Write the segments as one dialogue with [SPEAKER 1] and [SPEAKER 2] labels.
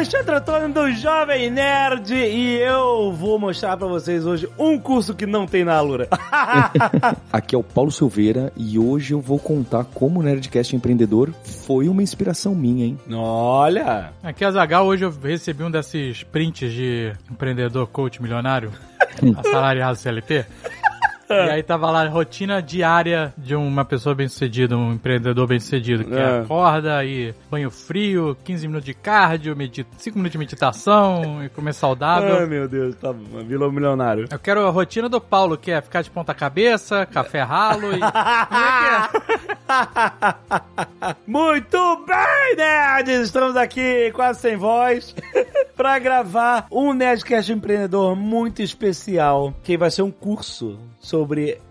[SPEAKER 1] Alexandre Antônio do Jovem Nerd e eu vou mostrar pra vocês hoje um curso que não tem na Alura.
[SPEAKER 2] Aqui é o Paulo Silveira e hoje eu vou contar como o Nerdcast Empreendedor foi uma inspiração minha, hein?
[SPEAKER 1] Olha!
[SPEAKER 3] Aqui é Zagal, hoje eu recebi um desses prints de empreendedor coach milionário, assalariado CLT. E aí tava lá rotina diária de uma pessoa bem-sucedida, um empreendedor bem-sucedido, que
[SPEAKER 1] É.
[SPEAKER 3] acorda aí banho frio, 15 minutos de cardio, 5 minutos de meditação e comer
[SPEAKER 1] Ai
[SPEAKER 3] saudável.
[SPEAKER 1] meu Deus, tá virou milionário.
[SPEAKER 3] Eu quero a rotina do Paulo, que é ficar de ponta cabeça, café ralo e... É é?
[SPEAKER 1] Muito bem, nerds! Estamos aqui quase sem voz pra gravar um Nerdcast Empreendedor muito especial, que vai ser um curso sobre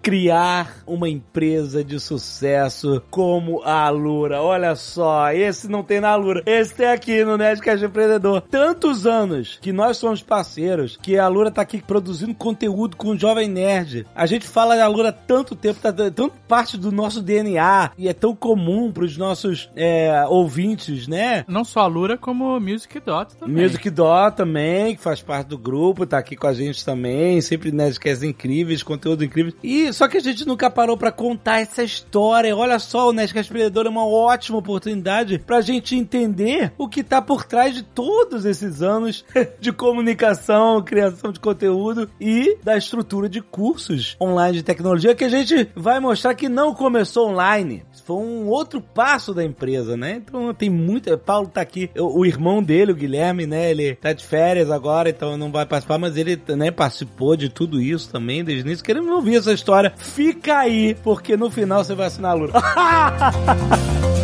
[SPEAKER 1] criar uma empresa de sucesso como a Alura. Olha só, esse não tem na Alura, esse tem aqui no Nerdcast Empreendedor. Tantos anos que nós somos parceiros, que a Alura tá aqui produzindo conteúdo com o Jovem Nerd. A gente fala da Alura tanto tempo, tá tanto parte do nosso DNA e é tão comum pros nossos é, ouvintes, né?
[SPEAKER 3] Não só a Lura, como o Music Dot também.
[SPEAKER 1] Music Dó também, que faz parte do grupo, tá aqui com a gente também, sempre Nerdcasts incríveis, conteúdo incrível. E só que a gente nunca parou pra contar essa história. Olha só, o Nerdcast Empreendedor é uma ótima oportunidade pra gente entender o que tá por trás de todos esses anos de comunicação, criação de conteúdo e da estrutura de cursos online de tecnologia que a gente vai mostrar que não começou online. Foi um outro passo da empresa, né? Então tem muita. Paulo tá aqui, o, o irmão dele, o Guilherme, né? Ele tá de férias agora, então não vai participar, mas ele né, participou de tudo isso também desde o início. Queremos ouvir essa história. Fica aí, porque no final você vai assinar a Lura.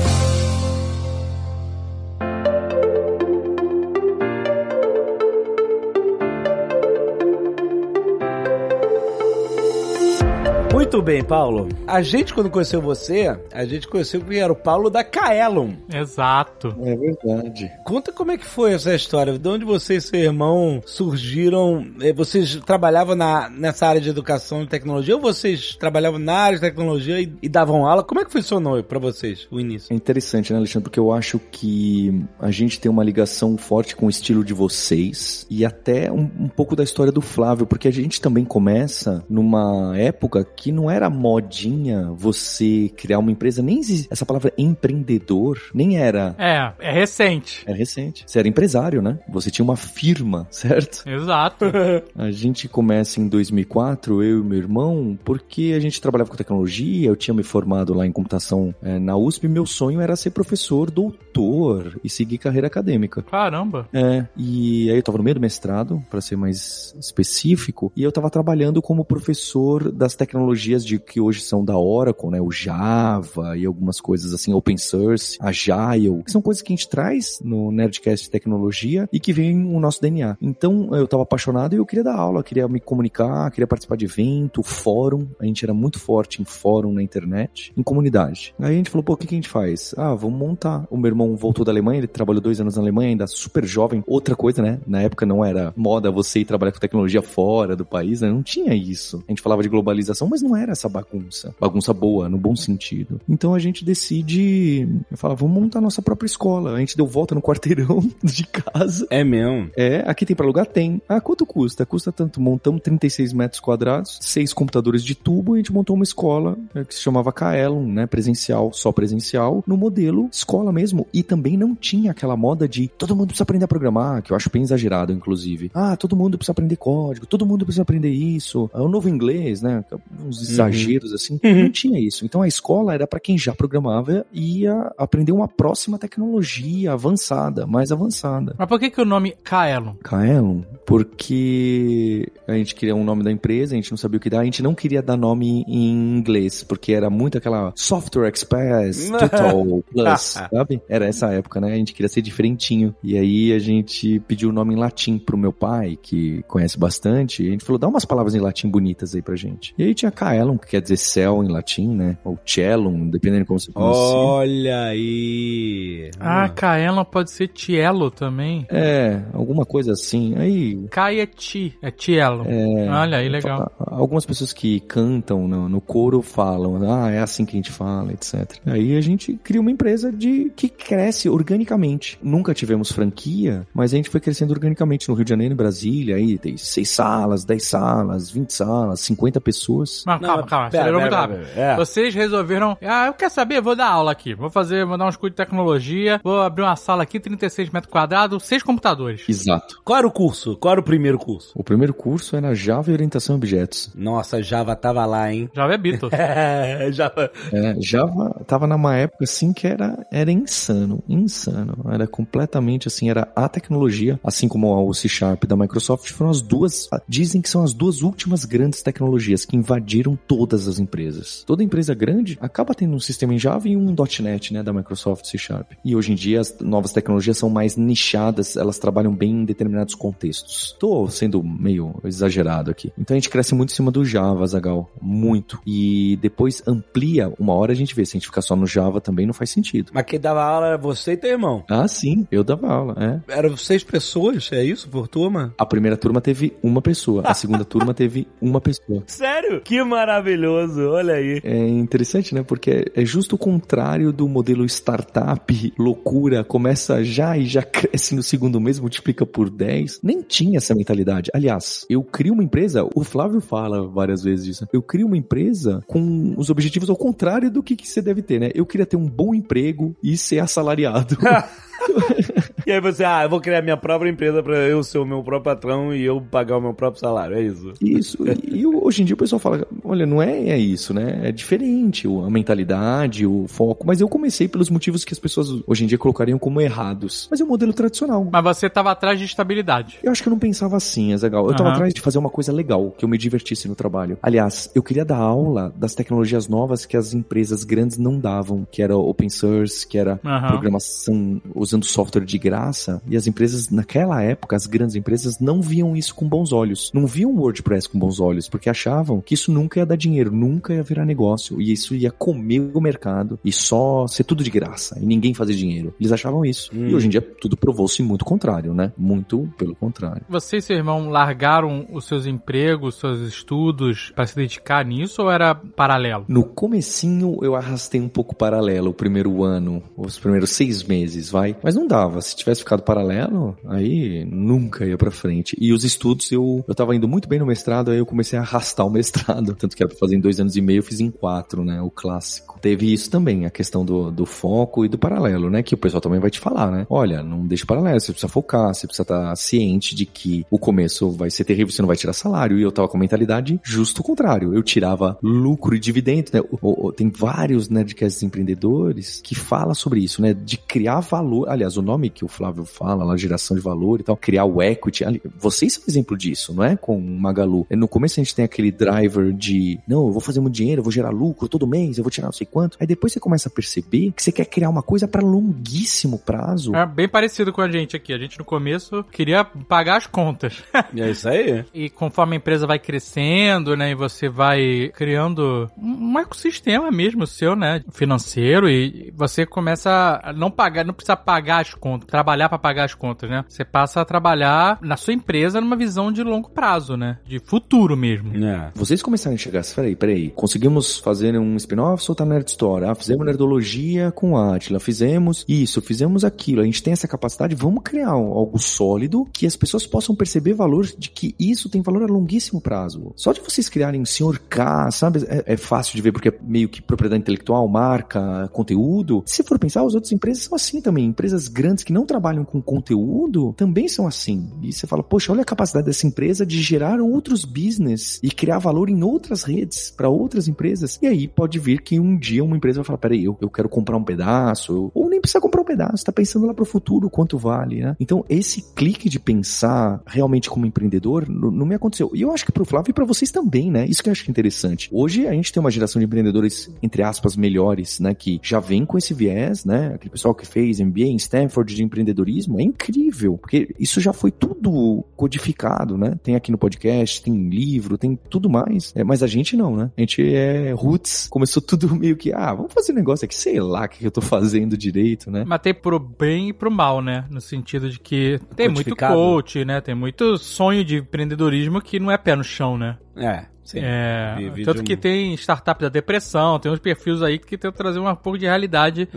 [SPEAKER 1] Muito bem, Paulo. A gente, quando conheceu você, a gente conheceu que era o Paulo da Kaelon.
[SPEAKER 3] Exato.
[SPEAKER 2] É verdade.
[SPEAKER 1] Conta como é que foi essa história. De onde você e seu irmão surgiram? Eh, Vocês trabalhavam na, nessa área de educação e tecnologia ou vocês trabalhavam na área de tecnologia e, e davam aula? Como é que funcionou pra vocês o início?
[SPEAKER 2] É interessante, né, Alexandre? Porque eu acho que a gente tem uma ligação forte com o estilo de vocês e até um, um pouco da história do Flávio, porque a gente também começa numa época que não era modinha você criar uma empresa, nem existe, essa palavra empreendedor nem era.
[SPEAKER 3] É, é recente.
[SPEAKER 2] Era recente. Você era empresário, né? Você tinha uma firma, certo?
[SPEAKER 3] Exato.
[SPEAKER 2] A gente começa em 2004, eu e meu irmão, porque a gente trabalhava com tecnologia, eu tinha me formado lá em computação eh, na USP, e meu sonho era ser professor, doutor e seguir carreira acadêmica.
[SPEAKER 3] Caramba.
[SPEAKER 2] É, e aí eu tava no meio do mestrado, para ser mais específico, e eu tava trabalhando como professor das tecnologias de que hoje são da Oracle, né, o Java e algumas coisas assim, open source, Agile, que são coisas que a gente traz no Nerdcast de tecnologia e que vem no nosso DNA. Então, eu tava apaixonado e eu queria dar aula, queria me comunicar, queria participar de evento, fórum, a gente era muito forte em fórum na internet, em comunidade. Aí a gente falou, pô, o que, que a gente faz? Ah, vamos montar. O meu irmão voltou da Alemanha, ele trabalhou dois anos na Alemanha, ainda super jovem. Outra coisa, né? Na época não era moda você ir trabalhar com tecnologia fora do país, né? Não tinha isso. A gente falava de globalização, mas não era essa bagunça. Bagunça boa, no bom sentido. Então a gente decide, eu falo, vamos montar nossa própria escola. A gente deu volta no quarteirão de casa.
[SPEAKER 1] É mesmo.
[SPEAKER 2] É, aqui tem pra alugar? Tem. Ah, quanto custa? Custa tanto. Montamos 36 metros quadrados, seis computadores de tubo e a gente montou uma escola é, que se chamava Kaelon, né? Presencial, só presencial, no modelo escola mesmo. E também não tinha aquela moda de todo mundo precisa aprender a programar, que eu acho bem exagerado, inclusive. Ah, todo mundo precisa aprender código, todo mundo precisa aprender isso. É o novo inglês, né? Uns exageros assim.
[SPEAKER 1] Uhum.
[SPEAKER 2] Não tinha isso. Então a escola era pra quem já programava e ia aprender uma próxima tecnologia avançada, mais avançada.
[SPEAKER 3] Mas por que, que o nome Kaelon?
[SPEAKER 2] Kaelon, porque a gente queria um nome da empresa, a gente não sabia o que dar, a gente não queria dar nome em inglês, porque era muito aquela Software Express, Total Plus, sabe? Era essa época, né? A gente queria ser diferentinho. E aí a gente pediu o nome em latim pro meu pai, que conhece bastante, e a gente falou, dá umas palavras em latim bonitas aí pra gente. E aí tinha Kaelon, que quer dizer céu em latim, né? Ou Cellum, dependendo de como você pronuncia.
[SPEAKER 1] Olha aí.
[SPEAKER 3] Ah, Kaelon pode ser Tielo também.
[SPEAKER 2] É, alguma coisa assim. Aí Brasil.
[SPEAKER 3] Caeti, é Tielo.
[SPEAKER 2] É,
[SPEAKER 3] Olha aí, legal.
[SPEAKER 2] Algumas pessoas que cantam no, no coro falam, ah, é assim que a gente fala, etc. Aí a gente cria uma empresa de que cresce organicamente. Nunca tivemos franquia, mas a gente foi crescendo organicamente no Rio de Janeiro, em Brasília, aí tem seis salas, dez salas, vinte salas, 50 pessoas.
[SPEAKER 3] Mas calma, calma,
[SPEAKER 1] pera,
[SPEAKER 3] acelerou
[SPEAKER 1] pera,
[SPEAKER 3] muito
[SPEAKER 1] pera,
[SPEAKER 3] rápido.
[SPEAKER 1] pera, é.
[SPEAKER 3] Vocês resolveram, ah, eu quero saber, vou dar aula aqui. Vou fazer, vou dar uns cursos de tecnologia, vou abrir uma sala aqui, 36 metros quadrados, seis computadores.
[SPEAKER 2] Exato.
[SPEAKER 1] Qual era o curso? Qual era o primeiro curso?
[SPEAKER 2] O primeiro curso era Java e Orientação a Objetos.
[SPEAKER 1] Nossa, Java tava lá, hein?
[SPEAKER 3] Já é Beatles.
[SPEAKER 1] É, Java.
[SPEAKER 2] É, Java tava numa época assim que era, era insano, insano. Era completamente assim, era a tecnologia, assim como o C Sharp da Microsoft, foram as duas, dizem que são as duas últimas grandes tecnologias que invadiram todas as empresas. Toda empresa grande acaba tendo um sistema em Java e um .NET, né, da Microsoft C Sharp. E hoje em dia as novas tecnologias são mais nichadas, elas trabalham bem em determinados contextos. Tô sendo meio exagerado aqui. Então a gente cresce muito em cima do Java, Zagal, muito. E depois amplia, uma hora a gente vê, se a gente ficar só no Java também não faz sentido.
[SPEAKER 1] Mas quem dava aula era você e teu irmão.
[SPEAKER 2] Ah, sim, eu dava aula, é.
[SPEAKER 1] Eram seis pessoas, é isso, por turma?
[SPEAKER 2] A primeira turma teve uma pessoa, a segunda turma teve uma pessoa.
[SPEAKER 1] Sério? Que maravilhoso, olha aí.
[SPEAKER 2] É interessante, né? Porque é justo o contrário do modelo startup, loucura, começa já e já cresce no segundo mês, multiplica por 10. Nem tinha essa mentalidade. Aliás, eu crio uma empresa, o Flávio fala várias vezes disso, eu crio uma empresa com os objetivos ao contrário do que, que você deve ter, né? Eu queria ter um bom emprego e ser assalariado.
[SPEAKER 1] E aí você, ah, eu vou criar minha própria empresa pra eu ser o meu próprio patrão e eu pagar o meu próprio salário, é isso.
[SPEAKER 2] Isso. E, e hoje em dia o pessoal fala, olha, não é, é isso, né? É diferente a mentalidade, o foco. Mas eu comecei pelos motivos que as pessoas hoje em dia colocariam como errados. Mas é o modelo tradicional.
[SPEAKER 3] Mas você tava atrás de estabilidade.
[SPEAKER 2] Eu acho que eu não pensava assim, Azagal. Eu tava
[SPEAKER 3] Aham.
[SPEAKER 2] atrás de fazer uma coisa legal, que eu me divertisse no trabalho. Aliás, eu queria dar aula das tecnologias novas que as empresas grandes não davam, que era open source, que era
[SPEAKER 3] Aham.
[SPEAKER 2] programação usando software de graça. E as empresas, naquela época, as grandes empresas não viam isso com bons olhos. Não viam o WordPress com bons olhos, porque achavam que isso nunca ia dar dinheiro, nunca ia virar negócio. E isso ia comer o mercado e só ser tudo de graça. E ninguém fazer dinheiro. Eles achavam isso.
[SPEAKER 1] Hum.
[SPEAKER 2] E hoje em dia tudo provou-se muito contrário, né? Muito pelo contrário.
[SPEAKER 3] Você e seu irmão largaram os seus empregos, seus estudos pra se dedicar nisso ou era paralelo?
[SPEAKER 2] No comecinho eu arrastei um pouco paralelo o primeiro ano, os primeiros seis meses, vai. Mas não dava. Se tivesse ficado paralelo, aí nunca ia pra frente. E os estudos, eu, eu tava indo muito bem no mestrado, aí eu comecei a arrastar o mestrado. Tanto que era pra fazer em dois anos e meio, eu fiz em quatro, né? O clássico. Teve isso também, a questão do, do foco e do paralelo, né? Que o pessoal também vai te falar, né? Olha, não deixa paralelo, você precisa focar, você precisa estar ciente de que o começo vai ser terrível, você não vai tirar salário. E eu tava com a mentalidade justo o contrário. Eu tirava lucro e dividendo, né? O- o- tem vários Nerdcasts empreendedores que fala sobre isso, né? De criar valor. Aliás, o nome que o Flávio fala lá, geração de valor e tal, criar o equity. Ali- Vocês são exemplo disso, não é? Com o Magalu. No começo a gente tem aquele driver de, não, eu vou fazer muito dinheiro, eu vou gerar lucro todo mês, eu vou tirar não sei quanto. Aí depois você começa a perceber que você quer criar uma coisa para longuíssimo prazo.
[SPEAKER 3] É bem parecido com a gente aqui. A gente no começo queria pagar as contas.
[SPEAKER 1] E é isso aí.
[SPEAKER 3] E conforme a empresa vai crescendo, né, e você vai criando um um ecossistema mesmo seu, né, financeiro, e você começa a não pagar, não precisa pagar as contas, trabalhar pra pagar as contas, né? Você passa a trabalhar na sua empresa numa visão de longo prazo, né, de futuro mesmo.
[SPEAKER 1] É.
[SPEAKER 2] Vocês começaram a enxergar, peraí, peraí, conseguimos fazer um spin-off, soltar Nerd Store, ah, fizemos Nerdologia com Atila, fizemos isso, fizemos aquilo, a gente tem essa capacidade, vamos criar algo sólido que as pessoas possam perceber valor de que isso tem valor a longuíssimo prazo. Só de vocês criarem o Sr. K, sabe, é, é fácil de ver porque é meio que propriedade intelectual, marca, conteúdo. Se for pensar, as outras empresas são assim também, empresas grandes que não trabalham com conteúdo também são assim. E você fala, poxa, olha a capacidade dessa empresa de gerar outros business e criar valor em outras redes para outras empresas. E aí pode vir que um dia uma empresa vai falar, peraí, eu, eu quero comprar um pedaço, eu- ou nem precisa comprar um pedaço, tá pensando lá pro futuro quanto vale, né? Então esse clique de pensar realmente como empreendedor não, me aconteceu. E eu acho que pro Flávio e pra vocês também, né? Isso que eu acho interessante. Hoje a gente tem uma geração de empreendedores, entre aspas, melhores, né? Que já vem com esse viés, né? Aquele pessoal que fez MBA em Stanford de empreendedorismo, é incrível, porque isso já foi tudo codificado, né? Tem aqui no podcast, tem livro, tem tudo mais. É, mas a gente não, né? A gente é roots, começou tudo meio que, ah, vamos fazer um negócio aqui, sei lá o que eu tô fazendo direito, né?
[SPEAKER 3] Mas tem pro bem e pro mal, né? No sentido de que tem muito coach, né? Tem muito sonho de empreendedorismo que não é pé no chão, né?
[SPEAKER 1] É, sim.
[SPEAKER 3] É,
[SPEAKER 1] Vi- vi
[SPEAKER 3] tanto
[SPEAKER 1] um-
[SPEAKER 3] que tem startup da depressão, tem uns perfis aí que tentam trazer um pouco de realidade.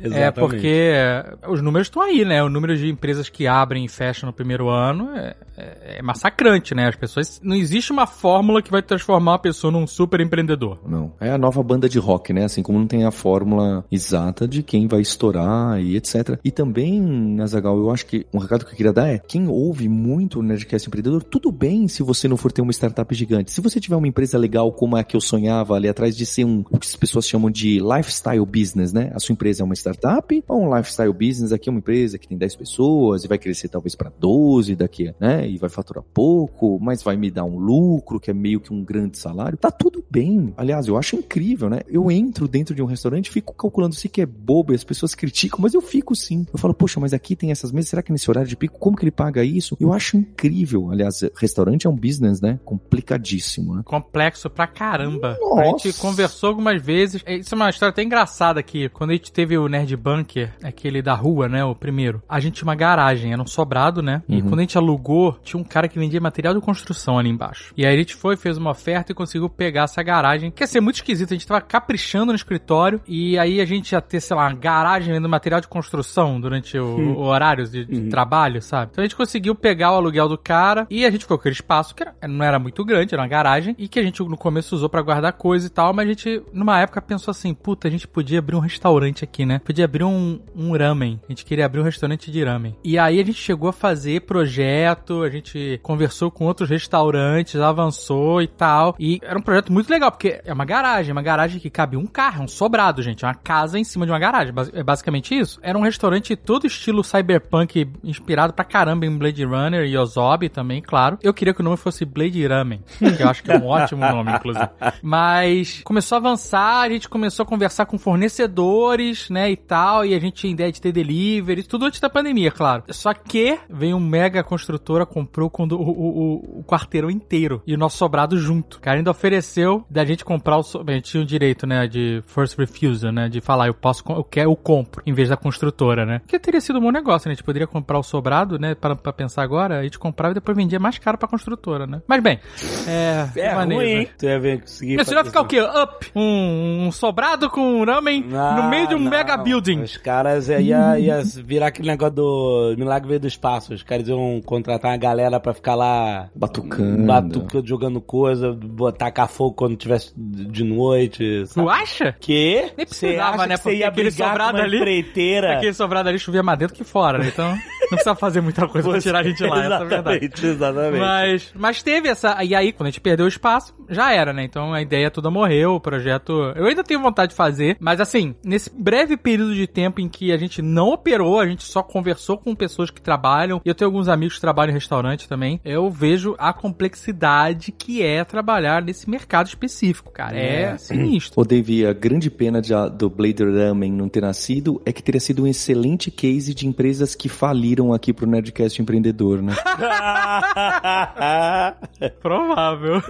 [SPEAKER 1] É, exatamente.
[SPEAKER 3] É, porque é, os números estão aí, né? O número de empresas que abrem e fecham no primeiro ano é, é- é massacrante, né? As pessoas. Não existe uma fórmula que vai transformar a pessoa num super empreendedor.
[SPEAKER 2] Não. É a nova banda de rock, né? Assim como não tem a fórmula exata de quem vai estourar e etc. E também, Nazagal, eu acho que um recado que eu queria dar é: quem ouve muito o Nerdcast Empreendedor, tudo bem se você não for ter uma startup gigante. Se você tiver uma empresa legal como a que eu sonhava ali atrás de ser um, o que as pessoas chamam de lifestyle business, né? A sua empresa é uma startup ou um lifestyle business? Aqui é uma empresa que tem 10 pessoas e vai crescer talvez para 12 daqui, né? E vai faturar pouco, mas vai me dar um lucro que é meio que um grande salário. Tá tudo bem. Aliás, eu acho incrível, né? Eu entro dentro de um restaurante, fico calculando se que é bobo e as pessoas criticam, mas eu fico sim. Eu falo, poxa, mas aqui tem essas mesas, será que nesse horário de pico, como que ele paga isso? Eu acho incrível. Aliás, restaurante é um business, né? Complicadíssimo, né?
[SPEAKER 3] Complexo pra caramba.
[SPEAKER 2] Nossa.
[SPEAKER 3] A gente conversou algumas vezes. É, Isso é uma história até engraçada aqui. Quando a gente teve o Nerd Bunker, aquele da rua, né? O primeiro. A gente tinha uma garagem, era um sobrado, né? E
[SPEAKER 2] Uhum.
[SPEAKER 3] quando a gente alugou, tinha um cara que vendia material de construção ali embaixo. E aí a gente foi, fez uma oferta e conseguiu pegar essa garagem. Quer ser muito esquisito. A gente tava caprichando no escritório. E aí a gente ia ter, sei lá, uma garagem vendendo material de construção durante o, o horário de, de trabalho, sabe? Então a gente conseguiu pegar o aluguel do cara e a gente ficou com aquele espaço que era- não era muito grande, era uma garagem, e que a gente no começo usou pra guardar coisa e tal, mas a gente, numa época, pensou assim, puta, a gente podia abrir um restaurante aqui, né? Podia abrir um, um ramen. A gente queria abrir um restaurante de ramen. E aí a gente chegou a fazer projeto, a gente conversou com outros restaurantes, avançou e tal. E era um projeto muito legal, porque é uma garagem, uma garagem que cabe um carro, é um sobrado, gente. É uma casa em cima de uma garagem. É basicamente isso. Era um restaurante todo estilo cyberpunk, inspirado pra caramba em Blade Runner e Ozob também, claro. Eu queria que o nome fosse Blade Ramen, que eu acho que é um ótimo nome, inclusive. Mas começou a avançar, a gente começou a conversar com fornecedores, né, e tal, e a gente tinha ideia de ter delivery, tudo antes da pandemia, claro. Só que veio um mega construtora, comprou o, o, o- o quarteirão inteiro e o nosso sobrado junto. O cara ainda ofereceu da gente comprar o so... A gente tinha o direito, né, de first refusal, né, de falar, eu posso, eu quero, eu compro, em vez da construtora, né. Que teria sido um bom negócio, né, a gente poderia comprar o sobrado, né, para, pra pensar agora, a gente comprava e depois vendia mais caro pra construtora, né. Mas bem, é...
[SPEAKER 1] É
[SPEAKER 3] maneiro,
[SPEAKER 1] ruim,
[SPEAKER 3] né?
[SPEAKER 1] hein? Tu ia ver, conseguir
[SPEAKER 3] Mas você vai ficar o quê? Up? Um, um sobrado com ramen no meio de um
[SPEAKER 1] Não,
[SPEAKER 3] mega
[SPEAKER 1] não.
[SPEAKER 3] building.
[SPEAKER 1] Os caras ia, ia, ia virar aquele negócio do Milagre Veio do Espaço. Os caras iam contratar uma galera pra ficar lá
[SPEAKER 2] Batucando.
[SPEAKER 1] batucando, jogando coisa, botar fogo quando tivesse de noite.
[SPEAKER 3] Tu
[SPEAKER 1] Sabe?
[SPEAKER 3] acha?
[SPEAKER 1] Que?
[SPEAKER 3] Nem
[SPEAKER 1] Você
[SPEAKER 3] precisava,
[SPEAKER 1] acha
[SPEAKER 3] né? Porque aquele sobrado ali-
[SPEAKER 1] empreiteira?
[SPEAKER 3] Aquele sobrado ali chovia mais dentro que fora, né? Então não precisa fazer muita coisa pra tirar a gente lá, essa é verdade.
[SPEAKER 1] Exatamente, exatamente.
[SPEAKER 3] Mas, mas teve essa. E aí, quando a gente perdeu o espaço, já era, né? Então a ideia toda morreu, o projeto. Eu ainda tenho vontade de fazer, mas assim, nesse breve período de tempo em que a gente não operou, a gente só conversou com pessoas que trabalham, e eu tenho alguns amigos que trabalham em restaurante também, eu vejo a complexidade que é trabalhar nesse mercado específico, cara. É,
[SPEAKER 1] É.
[SPEAKER 3] sinistro.
[SPEAKER 2] Ô, Dave, a grande pena de, do Blade Ramen não ter nascido é que teria sido um excelente case de empresas que faliram aqui pro Nerdcast Empreendedor, né?
[SPEAKER 3] Provável.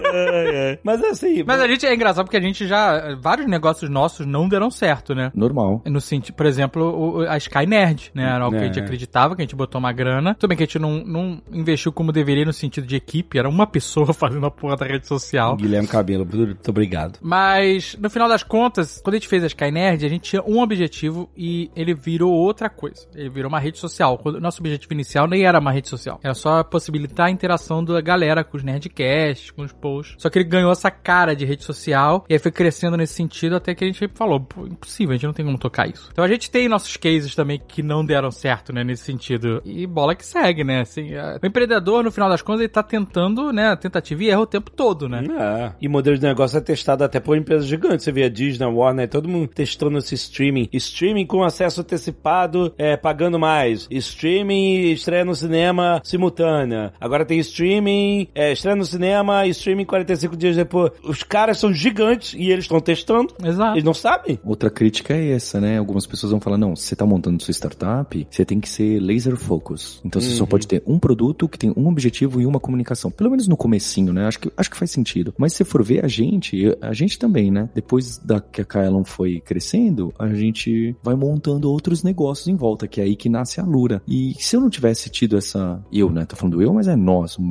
[SPEAKER 1] Mas assim,
[SPEAKER 3] Mas a gente é engraçado porque a gente já. Vários negócios nossos não deram certo, né?
[SPEAKER 2] Normal.
[SPEAKER 3] No sentido, por exemplo, o- a Sky Nerd, né? Era algo que a gente
[SPEAKER 1] É.
[SPEAKER 3] acreditava, que a gente botou uma grana. Tudo bem que a gente não, não investiu como deveria no sentido de equipe, era uma pessoa fazendo a porra da rede social.
[SPEAKER 1] Guilherme Cabelo, muito obrigado.
[SPEAKER 3] Mas, no final das contas, quando a gente fez a Sky Nerd, a gente tinha um objetivo e ele virou outra coisa. Ele virou uma rede social. Quando- Nosso objetivo inicial nem era uma rede social. Era só possibilitar a interação da galera com os Nerdcasts, com os Só que ele ganhou essa cara de rede social e aí foi crescendo nesse sentido até que a gente falou, impossível, a gente não tem como tocar isso. Então a gente tem nossos cases também que não deram certo, né, nesse sentido. E bola que segue, né? Assim, é, o empreendedor, no final das contas, ele tá tentando, né, tentativa e erro o tempo todo, né?
[SPEAKER 1] É. E modelo de negócio é testado até por empresas gigantes. Você vê a Disney, a Warner, todo mundo testando esse streaming. Streaming com acesso antecipado, é, pagando mais. Streaming streaming estreia no cinema simultânea. Agora tem streaming, é, estreia no cinema e streaming 45 dias depois. Os caras são gigantes e eles estão testando.
[SPEAKER 3] Exato.
[SPEAKER 1] Eles não sabem?
[SPEAKER 2] Outra crítica é essa, né? Algumas pessoas vão falar, não, se você tá montando sua startup, você tem que ser laser focus. Então você só pode ter um produto que tem um objetivo e uma comunicação. Pelo menos no comecinho, né? Acho que, acho que faz sentido. Mas se for ver a gente, a gente também, né? Depois da que a Kaelon foi crescendo, a gente vai montando outros negócios em volta, que é aí que nasce a Lura. E se eu não tivesse tido essa, eu, né? Tô falando eu, mas é nós, um,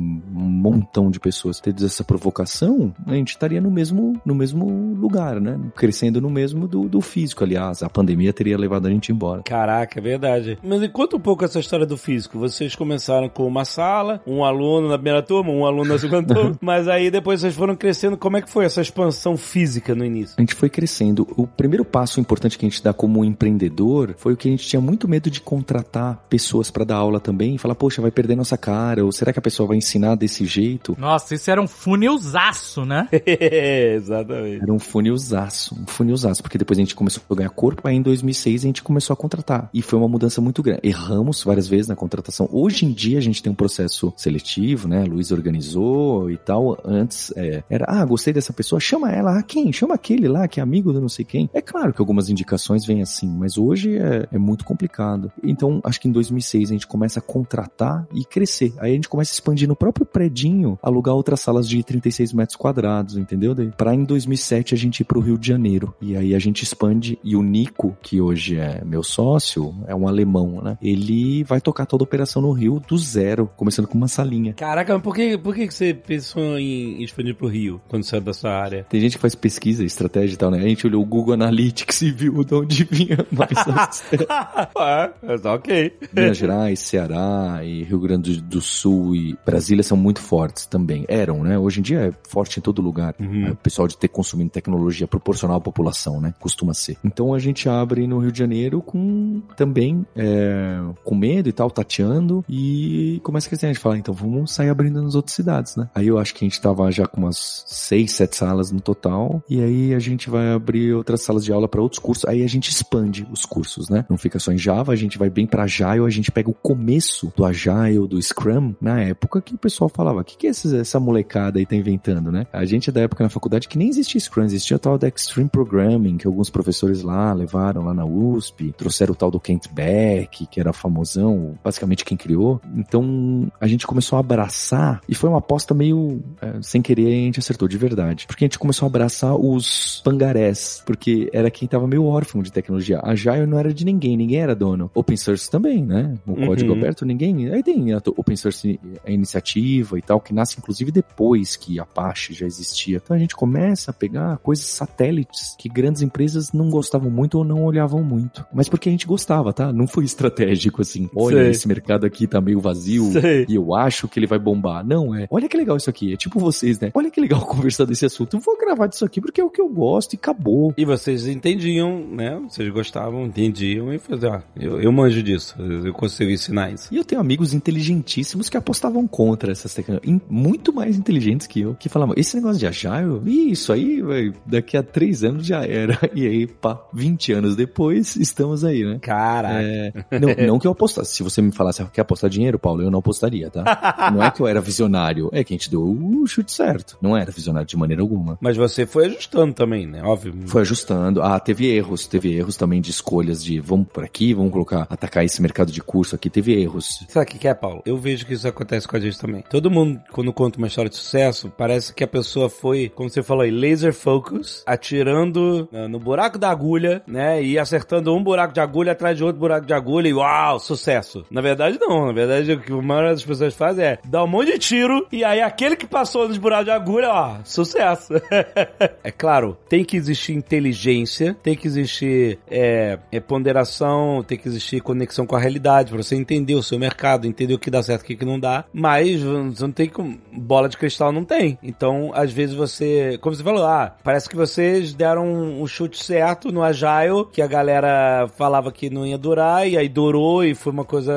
[SPEAKER 2] montão de pessoas, tido essa provocação, a gente estaria no mesmo, no mesmo lugar, né? Crescendo no mesmo do, do físico. Aliás, a pandemia teria levado a gente embora.
[SPEAKER 1] Caraca, é verdade. Mas conta um pouco essa história do físico. Vocês começaram com uma sala, um aluno na primeira turma, um aluno na segunda turma, mas aí depois vocês foram crescendo. Como é que foi essa expansão física no início?
[SPEAKER 2] A gente foi crescendo. O primeiro passo importante que a gente dá como empreendedor foi o que a gente tinha muito medo de contratar pessoas para dar aula também e falar, poxa, vai perder nossa cara, ou será que a pessoa vai ensinar desse jeito?
[SPEAKER 3] Nossa, isso era um funilzaço, né?
[SPEAKER 1] Exatamente.
[SPEAKER 2] Era um funilzaço, um funilzaço, porque depois a gente começou a ganhar corpo, aí em 2006 a gente começou a contratar. E foi uma mudança muito grande. Erramos várias vezes na contratação. Hoje em dia a gente tem um processo seletivo, né? A Luiz organizou e tal. Antes é, era, ah, gostei dessa pessoa, chama ela. Ah, quem? Chama aquele lá que é amigo do não sei quem. É claro que algumas indicações vêm assim, mas hoje é, é muito complicado. Então, acho que em 2006 a gente começa a contratar e crescer. Aí a gente começa a expandir no próprio predinho, alugar outras salas de 36 metros quadrados, entendeu? Daí, Pra em 2007 a gente ir pro Rio de Janeiro. E aí a gente expande e o Nico, que hoje é meu sócio, é um alemão, né? Ele vai tocar toda a operação no Rio do zero, começando com uma salinha.
[SPEAKER 1] Caraca, mas por que, por que você pensou em expandir pro Rio quando saiu da sua área?
[SPEAKER 2] Tem gente que faz pesquisa, estratégia e tal, né? A gente olhou o Google Analytics e viu de onde vinha mais
[SPEAKER 1] ah, mas ok.
[SPEAKER 2] Minas Gerais, Ceará e Rio Grande do Sul e Brasília são muito fortes também. Eram, né? Hoje em dia é forte em todo lugar.
[SPEAKER 1] Uhum.
[SPEAKER 2] O pessoal de ter consumindo tecnologia proporcional à população, né? Costuma ser. Então a gente abre no Rio de Janeiro com também é, com medo e tal, tateando e começa a crescer. A gente fala, então vamos sair abrindo nas outras cidades, né? Aí eu acho que a gente tava já com umas seis, sete salas no total e aí a gente vai abrir outras salas de aula para outros cursos. Aí a gente expande os cursos, né? Não fica só em Java, a gente vai bem para Agile, a gente pega o começo do Agile, do Scrum, na época que o pessoal falava, o que, que é essa, molecada aí tá inventando, né? A gente é da época na faculdade que nem existia Scrum, existia o tal da Extreme Programming, que alguns professores lá levaram lá na USP, trouxeram o tal do Kent Beck, que era famosão, basicamente quem criou. Então a gente começou a abraçar, e foi uma aposta meio é, sem querer, a gente acertou de verdade. Porque a gente começou a abraçar os pangarés, porque era quem tava meio órfão de tecnologia. A Agile não era de ninguém, ninguém era dono. Open source também, né? O
[SPEAKER 1] Uhum.
[SPEAKER 2] código aberto, ninguém. Aí tem a open source a iniciativa e tal, que nasce inclusive depois que Apache já existia. Então a gente começa a pegar coisas satélites que grandes empresas não gostavam muito ou não olhavam muito. Mas porque a gente gostava, tá? Não foi estratégico assim. Olha,
[SPEAKER 1] Sei.
[SPEAKER 2] esse mercado aqui tá meio vazio
[SPEAKER 1] Sei.
[SPEAKER 2] e eu acho que ele vai bombar. Não, é. Olha que legal isso aqui. É tipo vocês, né? Olha que legal conversar desse assunto. Eu vou gravar disso aqui porque é o que eu gosto e acabou.
[SPEAKER 1] E vocês entendiam, né? Vocês gostavam, entendiam e faziam, ó, eu, eu manjo disso, eu consigo ensinar isso.
[SPEAKER 2] E eu tenho amigos inteligentíssimos que apostavam contra essas tecnologias, muito mais inteligentes que eu, que falavam, esse negócio de agile, isso aí, véi, daqui a três anos já era. E aí, pá, 20 anos depois, estamos aí, né?
[SPEAKER 1] Caraca.
[SPEAKER 2] É, não, não que eu apostasse. Se você me falasse, "Ah, quer apostar dinheiro, Paulo, eu não apostaria, tá? Não é que eu era visionário, é que a gente deu o chute certo. Não era visionário de maneira alguma.
[SPEAKER 1] Mas você foi ajustando também, né? Óbvio.
[SPEAKER 2] Foi ajustando. Ah, teve erros. Teve erros também de escolhas de vamos por aqui, vamos colocar, atacar esse mercado de curso aqui. Teve erros.
[SPEAKER 1] Sabe o que é, Paulo? Eu vejo que isso acontece com a gente também. Todo mundo, quando conta uma história de sucesso, parece que a pessoa foi, como você falou aí, laser focus, atirando ah, no buraco da agulha, né? E acertando um buraco de agulha atrás de outro buraco de agulha e uau, sucesso. Na verdade, não. Na verdade, o que a maioria das pessoas faz é dar um monte de tiro e aí aquele que passou nos buracos de agulha, ó, sucesso. é claro, tem que existir inteligência, tem que existir é, é, ponderação, tem que existir conexão com a realidade pra você entender o seu mercado, entender o que dá certo e o que não dá. Mas você não tem como. Bola de cristal não tem. Então, às vezes você. Como você falou, ah, parece que vocês deram um chute certo no Agile, que a galera falava que não ia durar, e aí durou e foi uma coisa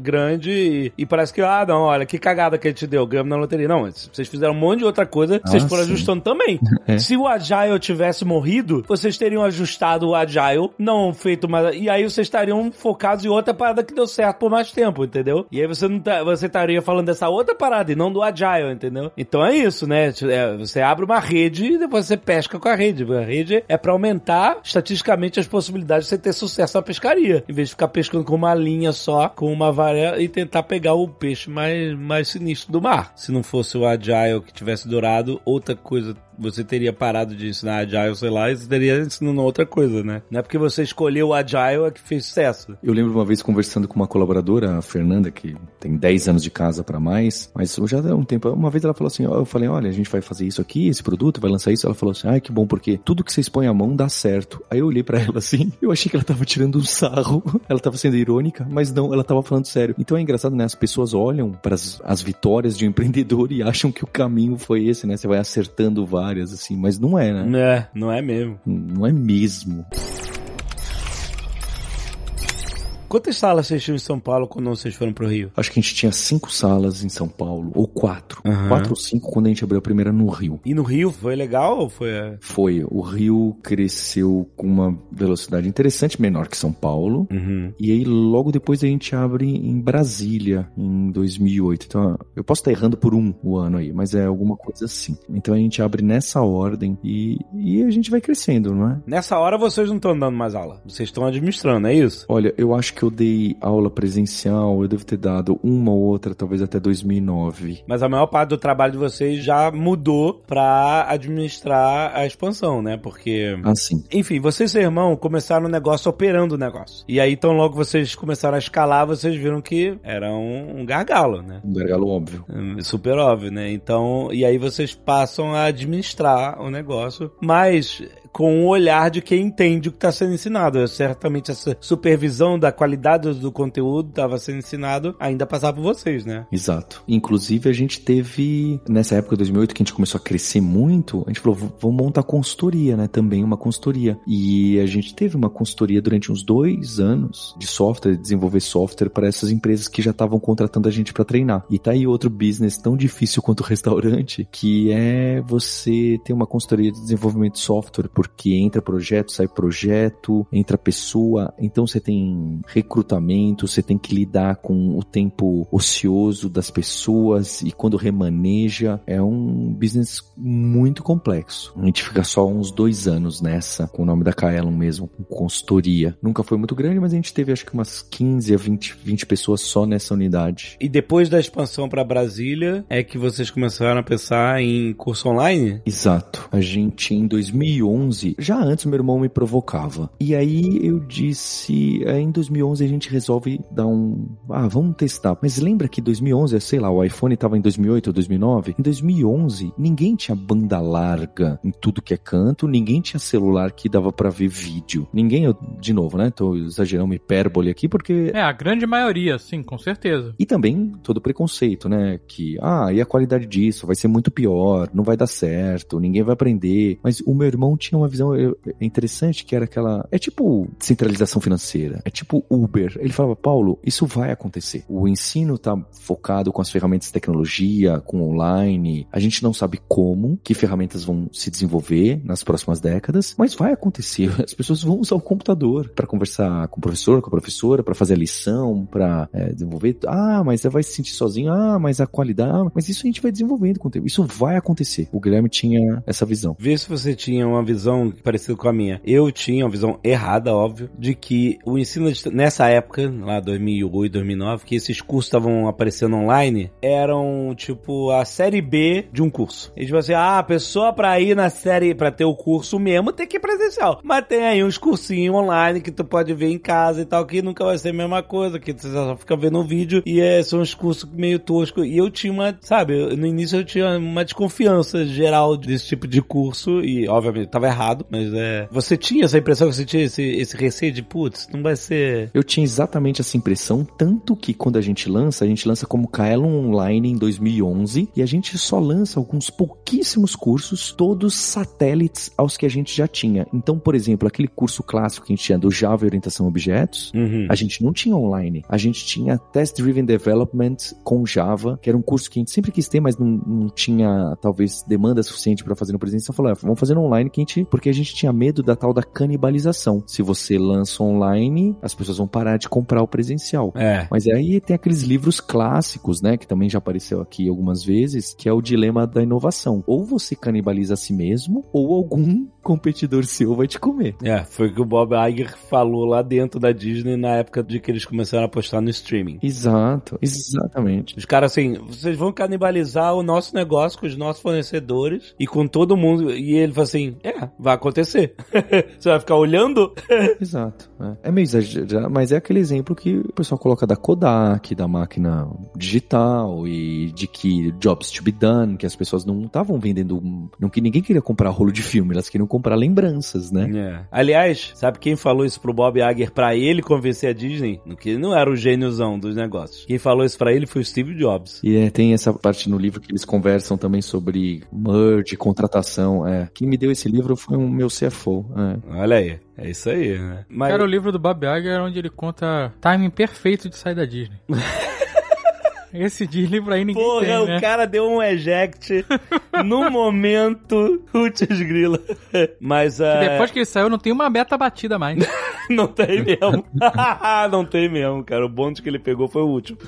[SPEAKER 1] grande. E, e parece que, ah, não, olha, que cagada que a gente deu, ganhamos na loteria. Não, vocês fizeram um monte de outra coisa, vocês
[SPEAKER 2] Ah,
[SPEAKER 1] foram
[SPEAKER 2] sim.
[SPEAKER 1] ajustando também.
[SPEAKER 2] É.
[SPEAKER 1] Se o Agile tivesse morrido, vocês teriam ajustado o Agile, não feito mais. E aí vocês estariam focados em outra parada que deu certo. certo por mais tempo, entendeu? E aí você não tá, você estaria falando dessa outra parada e não do agile, entendeu? Então é isso, né? É, você abre uma rede e depois você pesca com a rede. A rede é para aumentar estatisticamente as possibilidades de você ter sucesso na pescaria, em vez de ficar pescando com uma linha só, com uma vara e tentar pegar o peixe mais mais sinistro do mar. Se não fosse o agile que tivesse dourado, outra coisa você teria parado de ensinar Agile, sei lá, e você teria ensinando outra coisa, né? Não é porque você escolheu o Agile é que fez sucesso.
[SPEAKER 2] Eu lembro uma vez conversando com uma colaboradora, a Fernanda, que tem 10 anos de casa para mais, mas já há um tempo, uma vez ela falou assim, eu falei, olha, a gente vai fazer isso aqui, esse produto, vai lançar isso. Ela falou assim, ai, que bom, porque tudo que vocês põem a mão dá certo. Aí eu olhei para ela assim, eu achei que ela tava tirando um sarro, ela tava sendo irônica, mas não, ela tava falando sério. Então é engraçado, né? As pessoas olham para as vitórias de um empreendedor e acham que o caminho foi esse, né? Você vai acertando várias, assim, mas não é, né?
[SPEAKER 1] É, não é mesmo.
[SPEAKER 2] Não é mesmo.
[SPEAKER 1] Quantas salas vocês tinham em São Paulo quando vocês foram pro Rio?
[SPEAKER 2] Acho que a gente tinha cinco salas em São Paulo, ou quatro.
[SPEAKER 1] Uhum.
[SPEAKER 2] Quatro ou cinco quando a gente abriu a primeira no Rio.
[SPEAKER 1] E no Rio foi legal ou foi? é?
[SPEAKER 2] Foi. O Rio cresceu com uma velocidade interessante, menor que São Paulo.
[SPEAKER 1] Uhum.
[SPEAKER 2] E aí logo depois a gente abre em Brasília, em 2008. Então eu posso estar errando por um o ano aí, mas é alguma coisa assim. Então a gente abre nessa ordem e, e a gente vai crescendo, não é?
[SPEAKER 1] Nessa hora vocês não estão dando mais aula. Vocês estão administrando, é isso?
[SPEAKER 2] Olha, eu acho que eu dei aula presencial, eu devo ter dado uma ou outra, talvez até 2009.
[SPEAKER 1] Mas a maior parte do trabalho de vocês já mudou pra administrar a expansão, né? Porque.
[SPEAKER 2] Assim.
[SPEAKER 1] Enfim, vocês e seu irmão começaram o negócio operando o negócio. E aí, tão logo vocês começaram a escalar, vocês viram que era um, um gargalo, né?
[SPEAKER 2] Um gargalo óbvio.
[SPEAKER 1] Hum, Super óbvio, né? Então, e aí vocês passam a administrar o negócio, mas com o olhar de quem entende o que está sendo ensinado. Certamente essa supervisão da qualidade do conteúdo estava sendo ensinado ainda passava por vocês, né?
[SPEAKER 2] Exato. Inclusive, a gente teve, nessa época de 2008, que a gente começou a crescer muito, a gente falou, "V- vamos montar consultoria, né? Também uma consultoria. E a gente teve uma consultoria durante uns dois anos de software, de desenvolver software para essas empresas que já estavam contratando a gente para treinar. E tá aí outro business tão difícil quanto o restaurante, que é você ter uma consultoria de desenvolvimento de software, porque entra projeto, sai projeto, entra pessoa, então você tem recrutamento, você tem que lidar com o tempo ocioso das pessoas e quando remaneja, é um business muito complexo. A gente fica só uns dois anos nessa, com o nome da Kaelon mesmo, com consultoria. Nunca foi muito grande, mas a gente teve acho que umas 15 a 20, 20 pessoas só nessa unidade.
[SPEAKER 1] E depois da expansão para Brasília, é que vocês começaram a pensar em curso online?
[SPEAKER 2] Exato. A gente em 2011, já antes meu irmão me provocava. E aí eu disse, aí em 2011 a gente resolve dar um, ah, vamos testar. Mas lembra que 2011, sei lá, o iPhone tava em 2008 ou 2009? Em 2011, ninguém tinha banda larga em tudo que é canto, ninguém tinha celular que dava pra ver vídeo. Ninguém, eu, de novo, né? Tô exagerando uma hipérbole aqui porque
[SPEAKER 3] É, a grande maioria, sim, com certeza.
[SPEAKER 2] e também todo o preconceito, né? Que, ah, e a qualidade disso vai ser muito pior, não vai dar certo, ninguém vai aprender. Mas o meu irmão tinha uma visão eh, interessante que era aquela. É tipo centralização financeira, é tipo Uber. Ele falava, Paulo, isso vai acontecer. O ensino tá focado com as ferramentas de tecnologia, com online. A gente não sabe como, que ferramentas vão se desenvolver nas próximas décadas, mas vai acontecer. As pessoas vão usar o computador para conversar com o professor, com a professora, para fazer a lição, para desenvolver. Ah, mas vai se sentir sozinho. Ah, mas a qualidade. Ah, mas isso a gente vai desenvolvendo com o tempo. Isso vai acontecer. O Guilherme tinha essa visão.
[SPEAKER 1] Vê se você tinha uma visão parecida com a minha. Eu tinha uma visão errada, óbvio, de que o ensino distan- nessa época, lá 2008, 2009, que esses cursos estavam aparecendo online, eram tipo a série B de um curso. E tipo assim, ah, a pessoa pra ir na série, pra ter o curso mesmo, tem que ir presencial. Mas tem aí uns cursinhos online que tu pode ver em casa e tal, que nunca vai ser a mesma coisa, que você só fica vendo um vídeo e é, são uns cursos meio toscos. E eu tinha uma, sabe, no início eu tinha uma desconfiança geral desse tipo de curso e, obviamente, tava errado, mas é. Você tinha essa impressão, você tinha esse, esse receio de, putz, não vai ser.
[SPEAKER 2] Eu tinha exatamente essa impressão, tanto que quando a gente lança, a gente lança como Kaelon Online em 2011 e a gente só lança alguns pouquíssimos cursos, todos satélites aos que a gente já tinha. Então, por exemplo, aquele curso clássico que a gente tinha do Java e Orientação a Objetos,
[SPEAKER 1] Uhum.
[SPEAKER 2] a gente não tinha online. A gente tinha Test Driven Development com Java, que era um curso que a gente sempre quis ter, mas não, não tinha, talvez, demanda suficiente para fazer no presencial. Falou, ah, vamos fazer no online que a gente Porque a gente tinha medo da tal da canibalização. Se você lança online, as pessoas vão parar de comprar o presencial.
[SPEAKER 1] É.
[SPEAKER 2] Mas aí tem aqueles livros clássicos, né, que também já apareceu aqui algumas vezes, que é o dilema da inovação. Ou você canibaliza a si mesmo, ou algum competidor seu vai te comer.
[SPEAKER 1] É, foi o que o Bob Iger falou lá dentro da Disney na época de que eles começaram a apostar no streaming.
[SPEAKER 2] Exato, exatamente.
[SPEAKER 1] Os caras assim, vocês vão canibalizar o nosso negócio com os nossos fornecedores e com todo mundo. E ele falou assim: é, vai acontecer. Você vai ficar olhando?
[SPEAKER 2] Exato. É. é meio exagerado, mas é aquele exemplo que o pessoal coloca da Kodak, da máquina digital e de que jobs to be done, que as pessoas não estavam vendendo. Não que ninguém queria comprar rolo de filme, elas queriam comprar lembranças, né?
[SPEAKER 1] É. Aliás, sabe quem falou isso pro Bob Iger pra ele convencer a Disney? Que ele não era o gêniozão dos negócios. Quem falou isso pra ele foi o Steve Jobs.
[SPEAKER 2] E é, tem essa parte no livro que eles conversam também sobre merge, contratação. É. Quem me deu esse livro foi o meu CFO. É.
[SPEAKER 1] Olha aí. É isso aí, né?
[SPEAKER 3] Mas... Cara, o livro do Bob Iger onde ele conta timing perfeito de sair da Disney. Esse de livro aí ninguém
[SPEAKER 1] Porra,
[SPEAKER 3] tem, né?
[SPEAKER 1] o cara deu um eject no momento. Putz grila. Mas uh...
[SPEAKER 3] depois que ele saiu, não tem uma meta batida mais.
[SPEAKER 1] não tem mesmo. não tem mesmo, cara. O bonde que ele pegou foi o último.